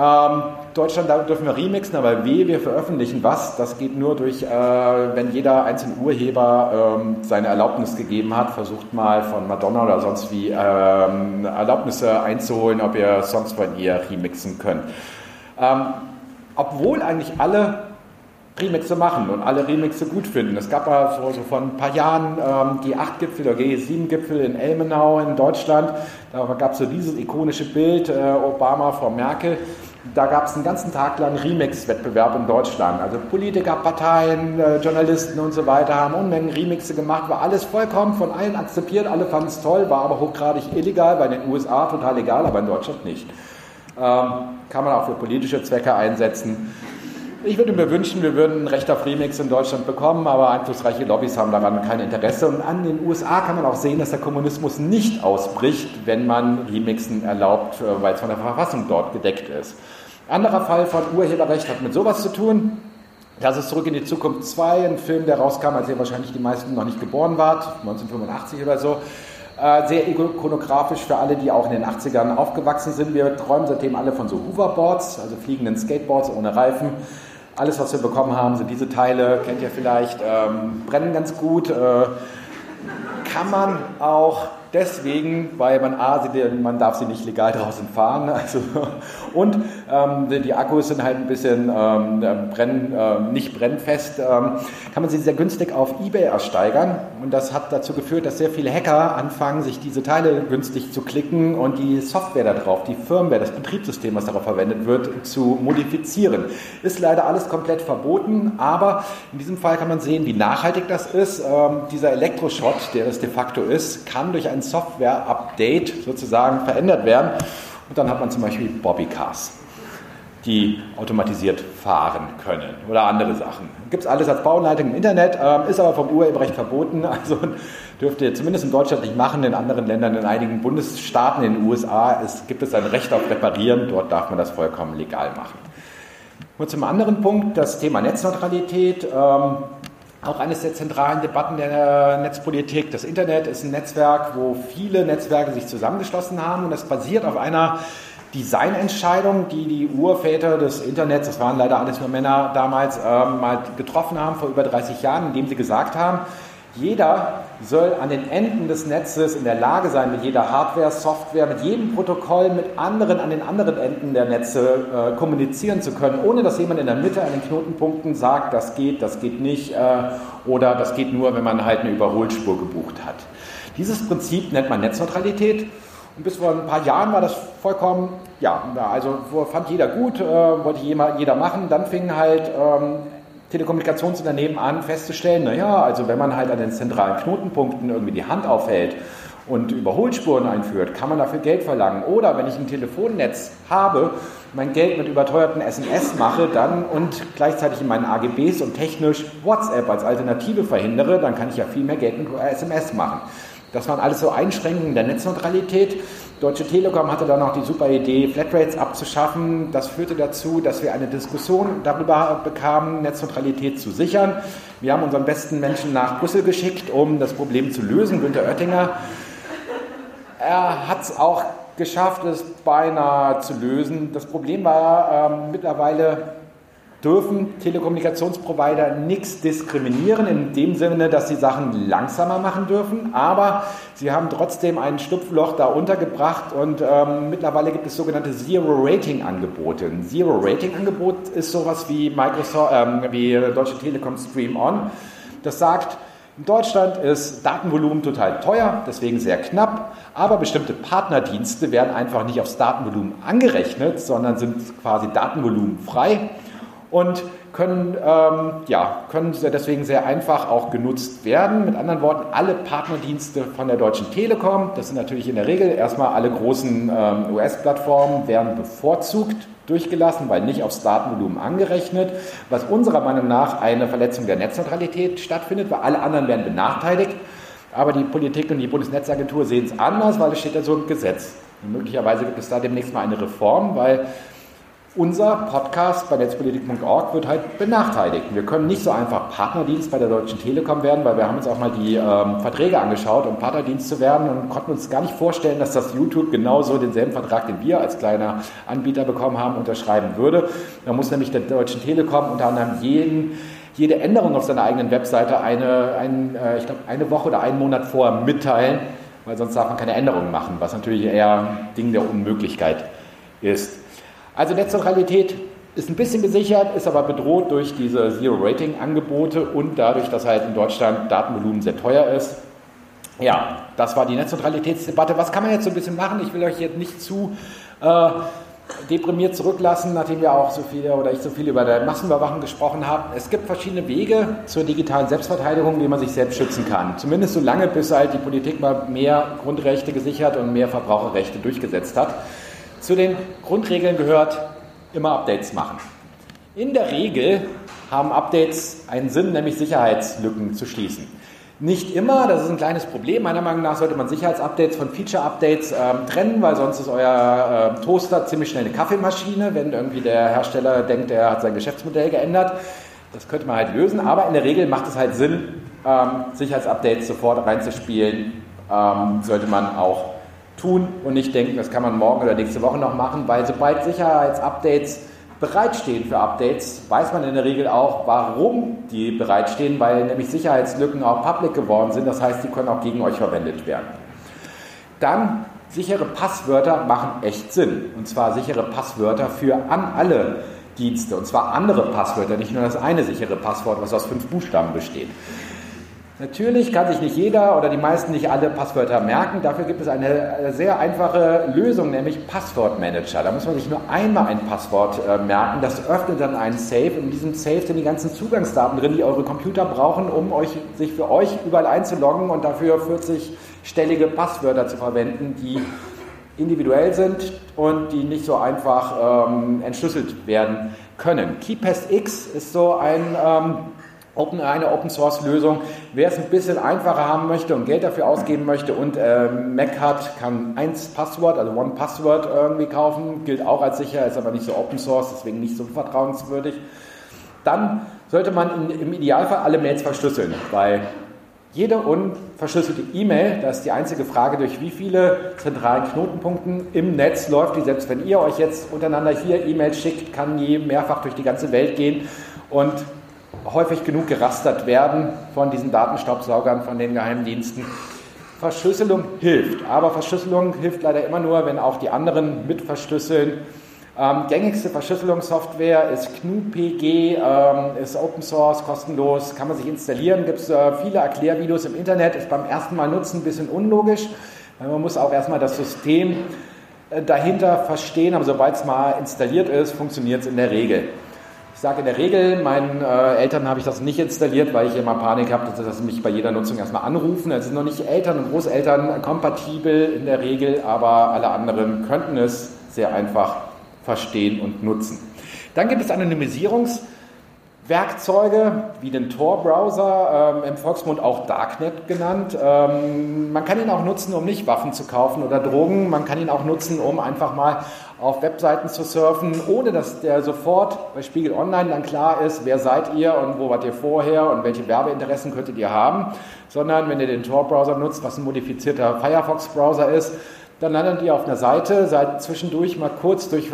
Ähm, Deutschland, da dürfen wir remixen, aber weh, wir veröffentlichen was. Das geht nur durch, äh, wenn jeder einzelne Urheber ähm, seine Erlaubnis gegeben hat, versucht mal von Madonna oder sonst wie ähm, Erlaubnisse einzuholen, ob ihr Songs von ihr remixen könnt. Ähm, obwohl eigentlich alle Remixe machen und alle Remixe gut finden. Es gab mal so, so vor ein paar Jahren ähm, G8-Gipfel oder G7-Gipfel in Elmenau in Deutschland. Da gab es so dieses ikonische Bild, äh, Obama vor Merkel. Da gab es einen ganzen Tag lang Remix-Wettbewerb in Deutschland. Also Politiker, Parteien, äh, Journalisten und so weiter haben Unmengen Remixe gemacht, war alles vollkommen von allen akzeptiert, alle fanden es toll, war aber hochgradig illegal, bei den USA total legal, aber in Deutschland nicht. Ähm, kann man auch für politische Zwecke einsetzen. Ich würde mir wünschen, wir würden ein Recht auf Remix in Deutschland bekommen, aber einflussreiche Lobbys haben daran kein Interesse. Und an den USA kann man auch sehen, dass der Kommunismus nicht ausbricht, wenn man Remixen erlaubt, äh, weil es von der Verfassung dort gedeckt ist. Anderer Fall von Urheberrecht hat mit sowas zu tun. Das ist Zurück in die Zukunft 2, ein Film, der rauskam, als ihr wahrscheinlich die meisten noch nicht geboren wart, 1985 oder so. Äh, sehr ikonografisch für alle, die auch in den 80ern aufgewachsen sind. Wir träumen seitdem alle von so Hoverboards, also fliegenden Skateboards ohne Reifen. Alles, was wir bekommen haben, sind diese Teile, kennt ihr vielleicht, ähm, brennen ganz gut. Äh, kann man auch deswegen, weil man A, man darf sie nicht legal draußen fahren. Also, und ähm, die Akkus sind halt ein bisschen ähm, brenn, äh, nicht brennfest. Ähm, kann man sie sehr günstig auf Ebay ersteigern. Und das hat dazu geführt, dass sehr viele Hacker anfangen, sich diese Teile günstig zu klicken und die Software darauf, die Firmware, das Betriebssystem, was darauf verwendet wird, zu modifizieren. Ist leider alles komplett verboten, aber in diesem Fall kann man sehen, wie nachhaltig das ist. Ähm, dieser Elektroschrott, der es de facto ist, kann durch ein Software-Update sozusagen verändert werden. Und dann hat man zum Beispiel Bobbycars, die automatisiert fahren können oder andere Sachen. Gibt es alles als Bauleitung im Internet, ähm, ist aber vom Urheberrecht verboten. Also dürft ihr zumindest in Deutschland nicht machen. In anderen Ländern, in einigen Bundesstaaten, in den USA ist, gibt es ein Recht auf Reparieren. Dort darf man das vollkommen legal machen. Und zum anderen Punkt, das Thema Netzneutralität. Ähm, auch eines der zentralen Debatten der Netzpolitik. Das Internet ist ein Netzwerk, wo viele Netzwerke sich zusammengeschlossen haben und das basiert auf einer Designentscheidung, die die Urväter des Internets, das waren leider alles nur Männer damals, ähm, mal getroffen haben vor über 30 Jahren, indem sie gesagt haben, jeder soll an den Enden des Netzes in der Lage sein, mit jeder Hardware, Software, mit jedem Protokoll, mit anderen an den anderen Enden der Netze äh, kommunizieren zu können, ohne dass jemand in der Mitte an den Knotenpunkten sagt, das geht, das geht nicht äh, oder das geht nur, wenn man halt eine Überholspur gebucht hat. Dieses Prinzip nennt man Netzneutralität. Und bis vor ein paar Jahren war das vollkommen, ja, also fand jeder gut, äh, wollte jeder machen. Dann fingen halt ähm, Telekommunikationsunternehmen an, festzustellen, naja, also wenn man halt an den zentralen Knotenpunkten irgendwie die Hand aufhält und Überholspuren einführt, kann man dafür Geld verlangen. Oder wenn ich ein Telefonnetz habe, mein Geld mit überteuerten SMS mache dann und gleichzeitig in meinen AGBs und technisch WhatsApp als Alternative verhindere, dann kann ich ja viel mehr Geld mit SMS machen. Das waren alles so Einschränkungen der Netzneutralität. Deutsche Telekom hatte dann auch die super Idee, Flatrates abzuschaffen. Das führte dazu, dass wir eine Diskussion darüber bekamen, Netzneutralität zu sichern. Wir haben unseren besten Menschen nach Brüssel geschickt, um das Problem zu lösen, Günter Oettinger. Er hat es auch geschafft, es beinahe zu lösen. Das Problem war ähm, mittlerweile dürfen Telekommunikationsprovider nichts diskriminieren, in dem Sinne, dass sie Sachen langsamer machen dürfen, aber sie haben trotzdem ein Schlupfloch da untergebracht und ähm, mittlerweile gibt es sogenannte Zero-Rating-Angebote. Ein Zero-Rating-Angebot ist sowas wie, Microsoft, ähm, wie Deutsche Telekom Stream On. Das sagt, in Deutschland ist Datenvolumen total teuer, deswegen sehr knapp, aber bestimmte Partnerdienste werden einfach nicht aufs Datenvolumen angerechnet, sondern sind quasi datenvolumenfrei und können, ähm, ja, können deswegen sehr einfach auch genutzt werden. Mit anderen Worten, alle Partnerdienste von der Deutschen Telekom, das sind natürlich in der Regel erstmal alle großen ähm, US-Plattformen, werden bevorzugt durchgelassen, weil nicht aufs Datenvolumen angerechnet, was unserer Meinung nach eine Verletzung der Netzneutralität stattfindet, weil alle anderen werden benachteiligt. Aber die Politik und die Bundesnetzagentur sehen es anders, weil es steht ja so im Gesetz. Und möglicherweise gibt es da demnächst mal eine Reform, weil unser Podcast bei netzpolitik.org wird halt benachteiligt. Wir können nicht so einfach Partnerdienst bei der Deutschen Telekom werden, weil wir haben uns auch mal die ähm, Verträge angeschaut, um Partnerdienst zu werden und konnten uns gar nicht vorstellen, dass das YouTube genauso denselben Vertrag, den wir als kleiner Anbieter bekommen haben, unterschreiben würde. Da muss nämlich der Deutschen Telekom unter anderem jeden jede Änderung auf seiner eigenen Webseite eine, ein, äh, ich glaube, eine Woche oder einen Monat vorher mitteilen, weil sonst darf man keine Änderungen machen, was natürlich eher ein Ding der Unmöglichkeit ist. Also Netzneutralität ist ein bisschen gesichert, ist aber bedroht durch diese Zero-Rating-Angebote und dadurch, dass halt in Deutschland Datenvolumen sehr teuer ist. Ja, das war die Netzneutralitätsdebatte. Was kann man jetzt so ein bisschen machen? Ich will euch jetzt nicht zu äh, deprimiert zurücklassen, nachdem wir auch so viele oder ich so viel über die Massenüberwachung gesprochen habe. Es gibt verschiedene Wege zur digitalen Selbstverteidigung, wie man sich selbst schützen kann. Zumindest so lange, bis halt die Politik mal mehr Grundrechte gesichert und mehr Verbraucherrechte durchgesetzt hat. Zu den Grundregeln gehört immer Updates machen. In der Regel haben Updates einen Sinn, nämlich Sicherheitslücken zu schließen. Nicht immer, das ist ein kleines Problem. Meiner Meinung nach sollte man Sicherheitsupdates von Feature-Updates ähm, trennen, weil sonst ist euer äh, Toaster ziemlich schnell eine Kaffeemaschine, wenn irgendwie der Hersteller denkt, er hat sein Geschäftsmodell geändert. Das könnte man halt lösen, aber in der Regel macht es halt Sinn, ähm, Sicherheitsupdates sofort reinzuspielen. Ähm, sollte man auch tun und nicht denken, das kann man morgen oder nächste Woche noch machen, weil sobald Sicherheitsupdates bereitstehen für Updates, weiß man in der Regel auch, warum die bereitstehen, weil nämlich Sicherheitslücken auch public geworden sind. Das heißt, die können auch gegen euch verwendet werden. Dann sichere Passwörter machen echt Sinn. Und zwar sichere Passwörter für an alle Dienste. Und zwar andere Passwörter, nicht nur das eine sichere Passwort, was aus fünf Buchstaben besteht. Natürlich kann sich nicht jeder oder die meisten nicht alle Passwörter merken. Dafür gibt es eine sehr einfache Lösung, nämlich Passwortmanager. Da muss man sich nur einmal ein Passwort äh, merken. Das öffnet dann einen Safe. In diesem Safe sind die ganzen Zugangsdaten drin, die eure Computer brauchen, um euch, sich für euch überall einzuloggen und dafür 40-stellige Passwörter zu verwenden, die individuell sind und die nicht so einfach ähm, entschlüsselt werden können. KeyPass X ist so ein ähm, Open, eine Open Source Lösung. Wer es ein bisschen einfacher haben möchte und Geld dafür ausgeben möchte und äh, Mac hat, kann eins Passwort, also One Password irgendwie kaufen. Gilt auch als sicher, ist aber nicht so Open Source, deswegen nicht so vertrauenswürdig. Dann sollte man in, im Idealfall alle Mails verschlüsseln, weil jede unverschlüsselte E-Mail, das ist die einzige Frage, durch wie viele zentralen Knotenpunkten im Netz läuft die, selbst wenn ihr euch jetzt untereinander hier E-Mails schickt, kann die mehrfach durch die ganze Welt gehen und häufig genug gerastert werden von diesen Datenstaubsaugern, von den Geheimdiensten. Verschlüsselung hilft, aber Verschlüsselung hilft leider immer nur, wenn auch die anderen mit verschlüsseln. Ähm, gängigste Verschlüsselungssoftware ist GNU-PG, ähm, ist Open Source, kostenlos, kann man sich installieren. Gibt es äh, viele Erklärvideos im Internet, ist beim ersten Mal nutzen ein bisschen unlogisch, weil man muss auch erstmal das System äh, dahinter verstehen, aber sobald es mal installiert ist, funktioniert es in der Regel. Ich sage in der Regel, meinen äh, Eltern habe ich das nicht installiert, weil ich immer Panik habe, dass, sie mich bei jeder Nutzung erstmal anrufen. Es sind noch nicht Eltern und Großeltern kompatibel in der Regel, aber alle anderen könnten es sehr einfach verstehen und nutzen. Dann gibt es Anonymisierungs- Werkzeuge wie den Tor-Browser, ähm, im Volksmund auch Darknet genannt. Ähm, man kann ihn auch nutzen, um nicht Waffen zu kaufen oder Drogen. Man kann ihn auch nutzen, um einfach mal auf Webseiten zu surfen, ohne dass der sofort bei Spiegel Online dann klar ist, wer seid ihr und wo wart ihr vorher und welche Werbeinteressen könntet ihr haben, sondern wenn ihr den Tor-Browser nutzt, was ein modifizierter Firefox-Browser ist, dann landet ihr auf einer Seite, seid zwischendurch mal kurz durch,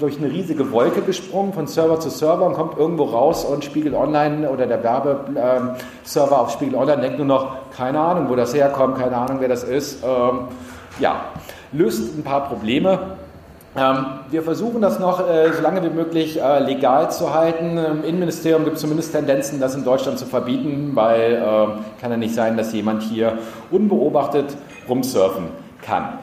durch eine riesige Wolke gesprungen, von Server zu Server und kommt irgendwo raus und Spiegel Online oder der Werbeserver auf Spiegel Online denkt nur noch, keine Ahnung, wo das herkommt, keine Ahnung, wer das ist. Ähm, ja, löst ein paar Probleme. Ähm, wir versuchen das noch äh, so lange wie möglich äh, legal zu halten. Im Innenministerium gibt es zumindest Tendenzen, das in Deutschland zu verbieten, weil äh, kann ja nicht sein, dass jemand hier unbeobachtet rumsurfen kann.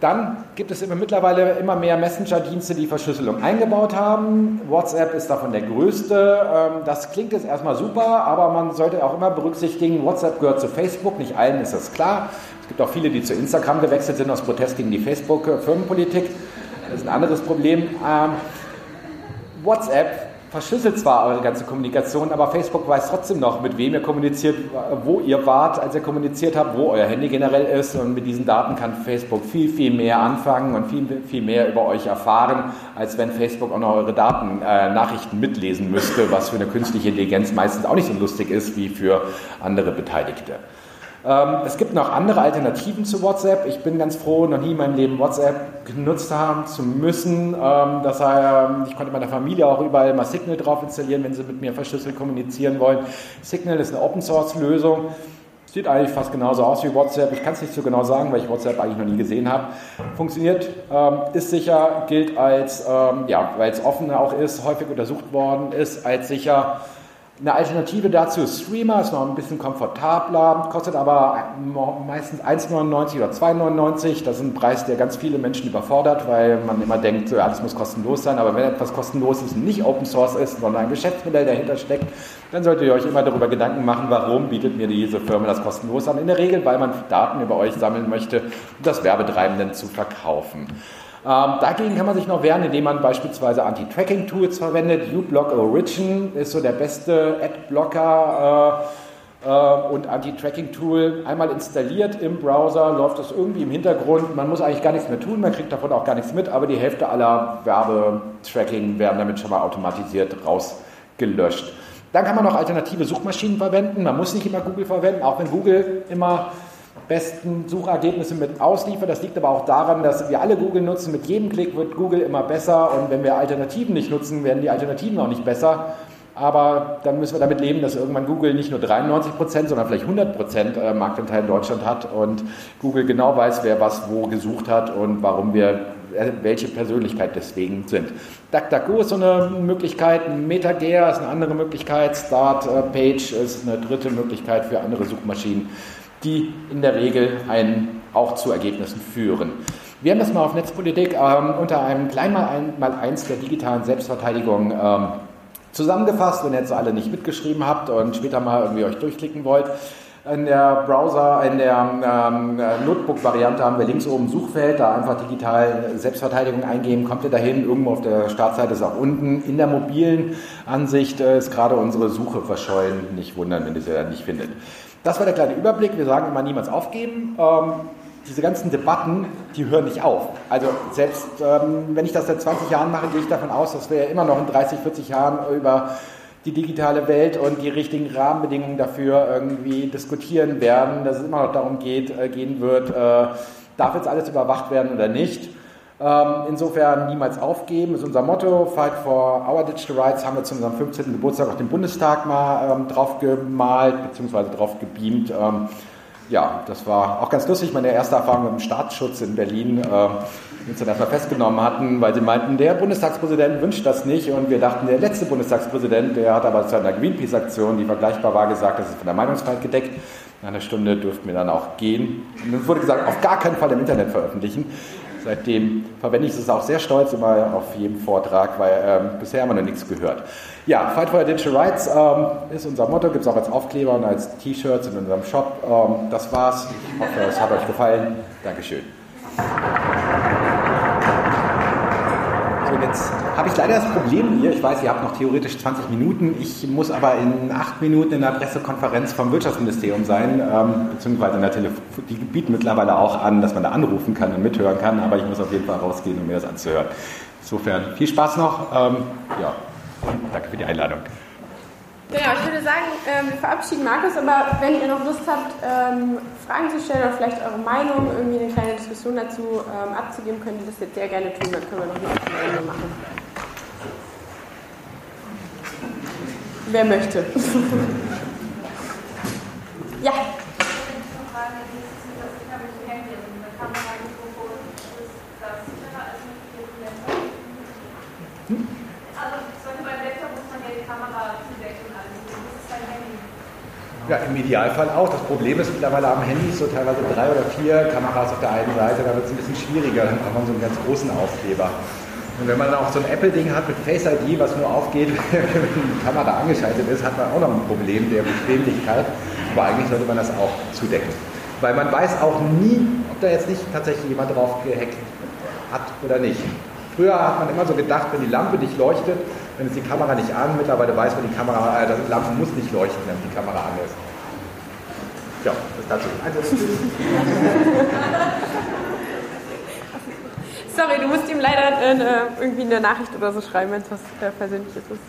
Dann gibt es immer mittlerweile immer mehr Messenger-Dienste, die Verschlüsselung eingebaut haben. WhatsApp ist davon der größte. Ähm, das klingt jetzt erstmal super, aber man sollte auch immer berücksichtigen, WhatsApp gehört zu Facebook. Nicht allen ist das klar. Es gibt auch viele, die zu Instagram gewechselt sind aus Protest gegen die Facebook-Firmenpolitik. Das ist ein anderes Problem. Ähm, WhatsApp verschlüsselt zwar eure ganze Kommunikation, aber Facebook weiß trotzdem noch, mit wem ihr kommuniziert, wo ihr wart, als ihr kommuniziert habt, wo euer Handy generell ist. Und mit diesen Daten kann Facebook viel, viel mehr anfangen und viel, viel mehr über euch erfahren, als wenn Facebook auch noch eure Daten, äh, Nachrichten mitlesen müsste, was für eine künstliche Intelligenz meistens auch nicht so lustig ist wie für andere Beteiligte. Ähm, es gibt noch andere Alternativen zu WhatsApp. Ich bin ganz froh, noch nie in meinem Leben WhatsApp genutzt haben zu müssen. Ähm, das heißt, ich konnte meiner Familie auch überall mal Signal drauf installieren, wenn sie mit mir verschlüsselt kommunizieren wollen. Signal ist eine Open Source Lösung. Sieht eigentlich fast genauso aus wie WhatsApp. Ich kann es nicht so genau sagen, weil ich WhatsApp eigentlich noch nie gesehen habe. Funktioniert, ähm, ist sicher, gilt als, ja, weil es offen auch ist, häufig untersucht worden ist, als sicher eine Alternative dazu ist Streamer, ist noch ein bisschen komfortabler, kostet aber meistens 1,99 oder 2,99. Das ist ein Preis, der ganz viele Menschen überfordert, weil man immer denkt, so, alles muss kostenlos sein. Aber wenn etwas kostenlos ist und nicht Open Source ist, sondern ein Geschäftsmodell dahinter steckt, dann solltet ihr euch immer darüber Gedanken machen, warum bietet mir diese Firma das kostenlos an. In der Regel, weil man Daten über euch sammeln möchte, um das Werbetreibenden zu verkaufen. Ähm, dagegen kann man sich noch wehren, indem man beispielsweise Anti-Tracking-Tools verwendet. uBlock Origin ist so der beste Adblocker äh, äh, und Anti-Tracking-Tool. Einmal installiert im Browser, läuft das irgendwie im Hintergrund. Man muss eigentlich gar nichts mehr tun, man kriegt davon auch gar nichts mit, aber die Hälfte aller Werbetracking werden damit schon mal automatisiert rausgelöscht. Dann kann man noch alternative Suchmaschinen verwenden. Man muss nicht immer Google verwenden, auch wenn Google immer besten Suchergebnisse mit ausliefert. Das liegt aber auch daran, dass wir alle Google nutzen. Mit jedem Klick wird Google immer besser und wenn wir Alternativen nicht nutzen, werden die Alternativen auch nicht besser. Aber dann müssen wir damit leben, dass irgendwann Google nicht nur 93 Prozent, sondern vielleicht 100 Prozent äh, Marktanteil in Deutschland hat und Google genau weiß, wer was wo gesucht hat und warum wir äh, welche Persönlichkeit deswegen sind. DuckDuckGo ist so eine Möglichkeit, MetaGear ist eine andere Möglichkeit, Startpage ist eine dritte Möglichkeit für andere Suchmaschinen die in der Regel einen auch zu Ergebnissen führen. Wir haben das mal auf Netzpolitik ähm, unter einem Kleinmal-Eins der digitalen Selbstverteidigung ähm, zusammengefasst, wenn ihr jetzt alle nicht mitgeschrieben habt und später mal irgendwie euch durchklicken wollt. In der Browser, in der ähm, Notebook-Variante haben wir links oben Suchfeld, da einfach digital Selbstverteidigung eingeben, kommt ihr dahin. Irgendwo auf der Startseite ist auch unten. In der mobilen Ansicht äh, ist gerade unsere Suche verschollen. Nicht wundern, wenn ihr sie dann nicht findet. Das war der kleine Überblick. Wir sagen immer niemals aufgeben. Ähm, diese ganzen Debatten, die hören nicht auf. Also selbst ähm, wenn ich das seit 20 Jahren mache, gehe ich davon aus, dass wir immer noch in 30, 40 Jahren über die digitale Welt und die richtigen Rahmenbedingungen dafür irgendwie diskutieren werden, dass es immer noch darum geht, äh, gehen wird, äh, darf jetzt alles überwacht werden oder nicht. Ähm, insofern niemals aufgeben, ist unser Motto. Fight for our digital rights haben wir zu unserem 15. Geburtstag auf dem Bundestag mal ähm, drauf gemalt, beziehungsweise drauf gebeamt. Ähm, ja, das war auch ganz lustig. Meine erste Erfahrung mit dem Staatsschutz in Berlin, äh, die uns dann erstmal festgenommen hatten, weil sie meinten, der Bundestagspräsident wünscht das nicht. Und wir dachten, der letzte Bundestagspräsident, der hat aber zu einer Greenpeace-Aktion, die vergleichbar war, gesagt, das ist von der Meinungsfreiheit gedeckt. Nach einer Stunde durften wir dann auch gehen. Und uns wurde gesagt, auf gar keinen Fall im Internet veröffentlichen. Seitdem verwende ich es auch sehr stolz immer auf jedem Vortrag, weil ähm, bisher haben wir noch nichts gehört. Ja, Fight for Digital Rights ähm, ist unser Motto, gibt es auch als Aufkleber und als T-Shirts in unserem Shop. Ähm, das war's. Ich hoffe, es hat euch gefallen. Dankeschön. So, jetzt habe ich leider das Problem hier. Ich weiß, ihr habt noch theoretisch 20 Minuten. Ich muss aber in acht Minuten in der Pressekonferenz vom Wirtschaftsministerium sein, ähm, beziehungsweise in der Telefon. Die bieten mittlerweile auch an, dass man da anrufen kann und mithören kann, aber ich muss auf jeden Fall rausgehen, um mir das anzuhören. Insofern viel Spaß noch. Ähm, ja, danke für die Einladung. Genau, ich würde sagen, ähm, wir verabschieden Markus, aber wenn ihr noch Lust habt, ähm, Fragen zu stellen oder vielleicht eure Meinung, irgendwie eine kleine Diskussion dazu ähm, abzugeben, könnt ihr das jetzt sehr gerne tun, dann können wir noch eine Runde machen. Wer möchte? ja. Ja, im Idealfall auch. Das Problem ist mittlerweile am Handy so teilweise drei oder vier Kameras auf der einen Seite, da wird es ein bisschen schwieriger, dann braucht man so einen ganz großen Aufkleber. Und wenn man auch so ein Apple-Ding hat mit Face ID, was nur aufgeht, wenn die Kamera angeschaltet ist, hat man auch noch ein Problem der Bequemlichkeit. Aber eigentlich sollte man das auch zudecken. Weil man weiß auch nie, ob da jetzt nicht tatsächlich jemand drauf gehackt hat oder nicht. Früher hat man immer so gedacht, wenn die Lampe nicht leuchtet, dann ist die Kamera nicht an. Mittlerweile weiß man, die Kamera, äh, die Lampe muss nicht leuchten, wenn die Kamera an ist. Ja, das dazu. Also, Sorry, du musst ihm leider eine, irgendwie eine Nachricht oder so schreiben, wenn es was äh, Persönliches ist.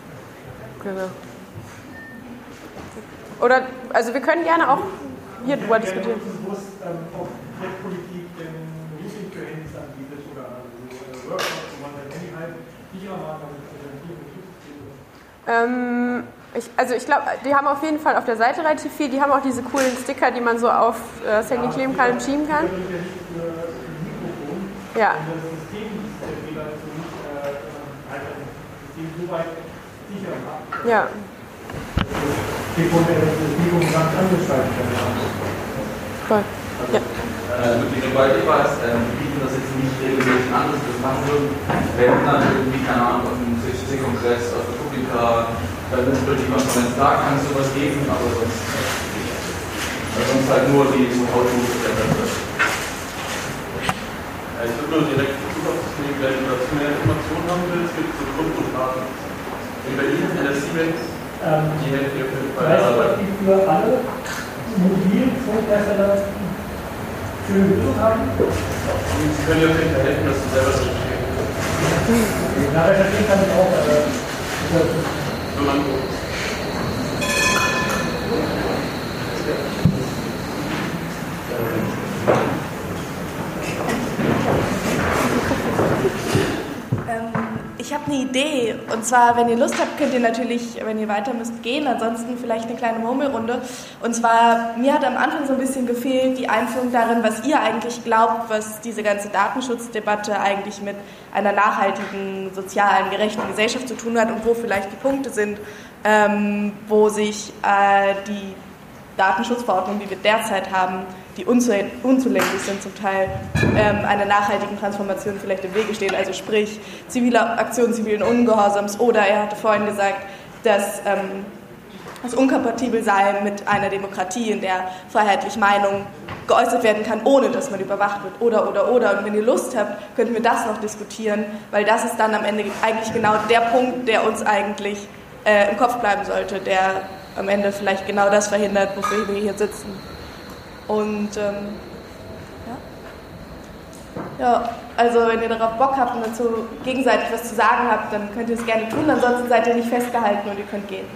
Genau. Oder, also wir können gerne auch hier drüber diskutieren. bewusst ähm, Netzpolitik den anbietet oder also, äh, Workshops, wo man Handy halt Ähm, ich, also ich glaube, die haben auf jeden Fall auf der Seite relativ viel. Die haben auch diese coolen Sticker, die man so auf äh, das Handy kleben kann und schieben kann. Ja. Und das System ist der Fehler ist so nicht äh, halt das System so weit. Ja. Telefon, äh, das Mikrofon ganz angeschaltet werden. Voll. Ja. Also mit soweit ich weiß, die bieten das jetzt nicht regelmäßig an, dass wir das machen würden. Hätten dann irgendwie, keine Ahnung, auf dem CCC-Kongress, auf der Publika, bei der Netzpolitik-Konferenz, da kann es sowas geben, aber sonst nicht. Weil sonst halt nur die Website. Ja, ich würde nur direkt Bezug auf das nehmen, wenn du dazu mehr Informationen haben willst, gibt es so Grundbuchdaten. In Siemens, Ähm, die helfen dir auf jeden Fall. Weißt die für alle Mobilfunkhersteller für eine Lösung haben? Sie können dir auf jeden Fall helfen, dass du selber so stehst. Ja, recherchieren kann ich auch, aber So lang Ähm, ich habe eine Idee. Und zwar, wenn ihr Lust habt, könnt ihr natürlich, wenn ihr weiter müsst, gehen. Ansonsten vielleicht eine kleine Murmelrunde. Und zwar, mir hat am Anfang so ein bisschen gefehlt die Einführung darin, was ihr eigentlich glaubt, was diese ganze Datenschutzdebatte eigentlich mit einer nachhaltigen, sozialen, gerechten Gesellschaft zu tun hat und wo vielleicht die Punkte sind, ähm, wo sich äh, die Datenschutzverordnungen, die wir derzeit haben, die unzu- unzulänglich sind, zum Teil ähm, einer nachhaltigen Transformation vielleicht im Wege stehen. Also sprich zivile Aktionen zivilen Ungehorsams oder er hatte vorhin gesagt, dass ähm, das unkompatibel sei mit einer Demokratie, in der freiheitlich Meinung geäußert werden kann, ohne dass man überwacht wird. Oder, oder, oder. Und wenn ihr Lust habt, könnten wir das noch diskutieren, weil das ist dann am Ende eigentlich genau der Punkt, der uns eigentlich äh, im Kopf bleiben sollte, der am Ende vielleicht genau das verhindert, wofür wir hier sitzen. Und ähm, ja. ja, also wenn ihr darauf Bock habt und dazu gegenseitig was zu sagen habt, dann könnt ihr es gerne tun. Ansonsten seid ihr nicht festgehalten und ihr könnt gehen.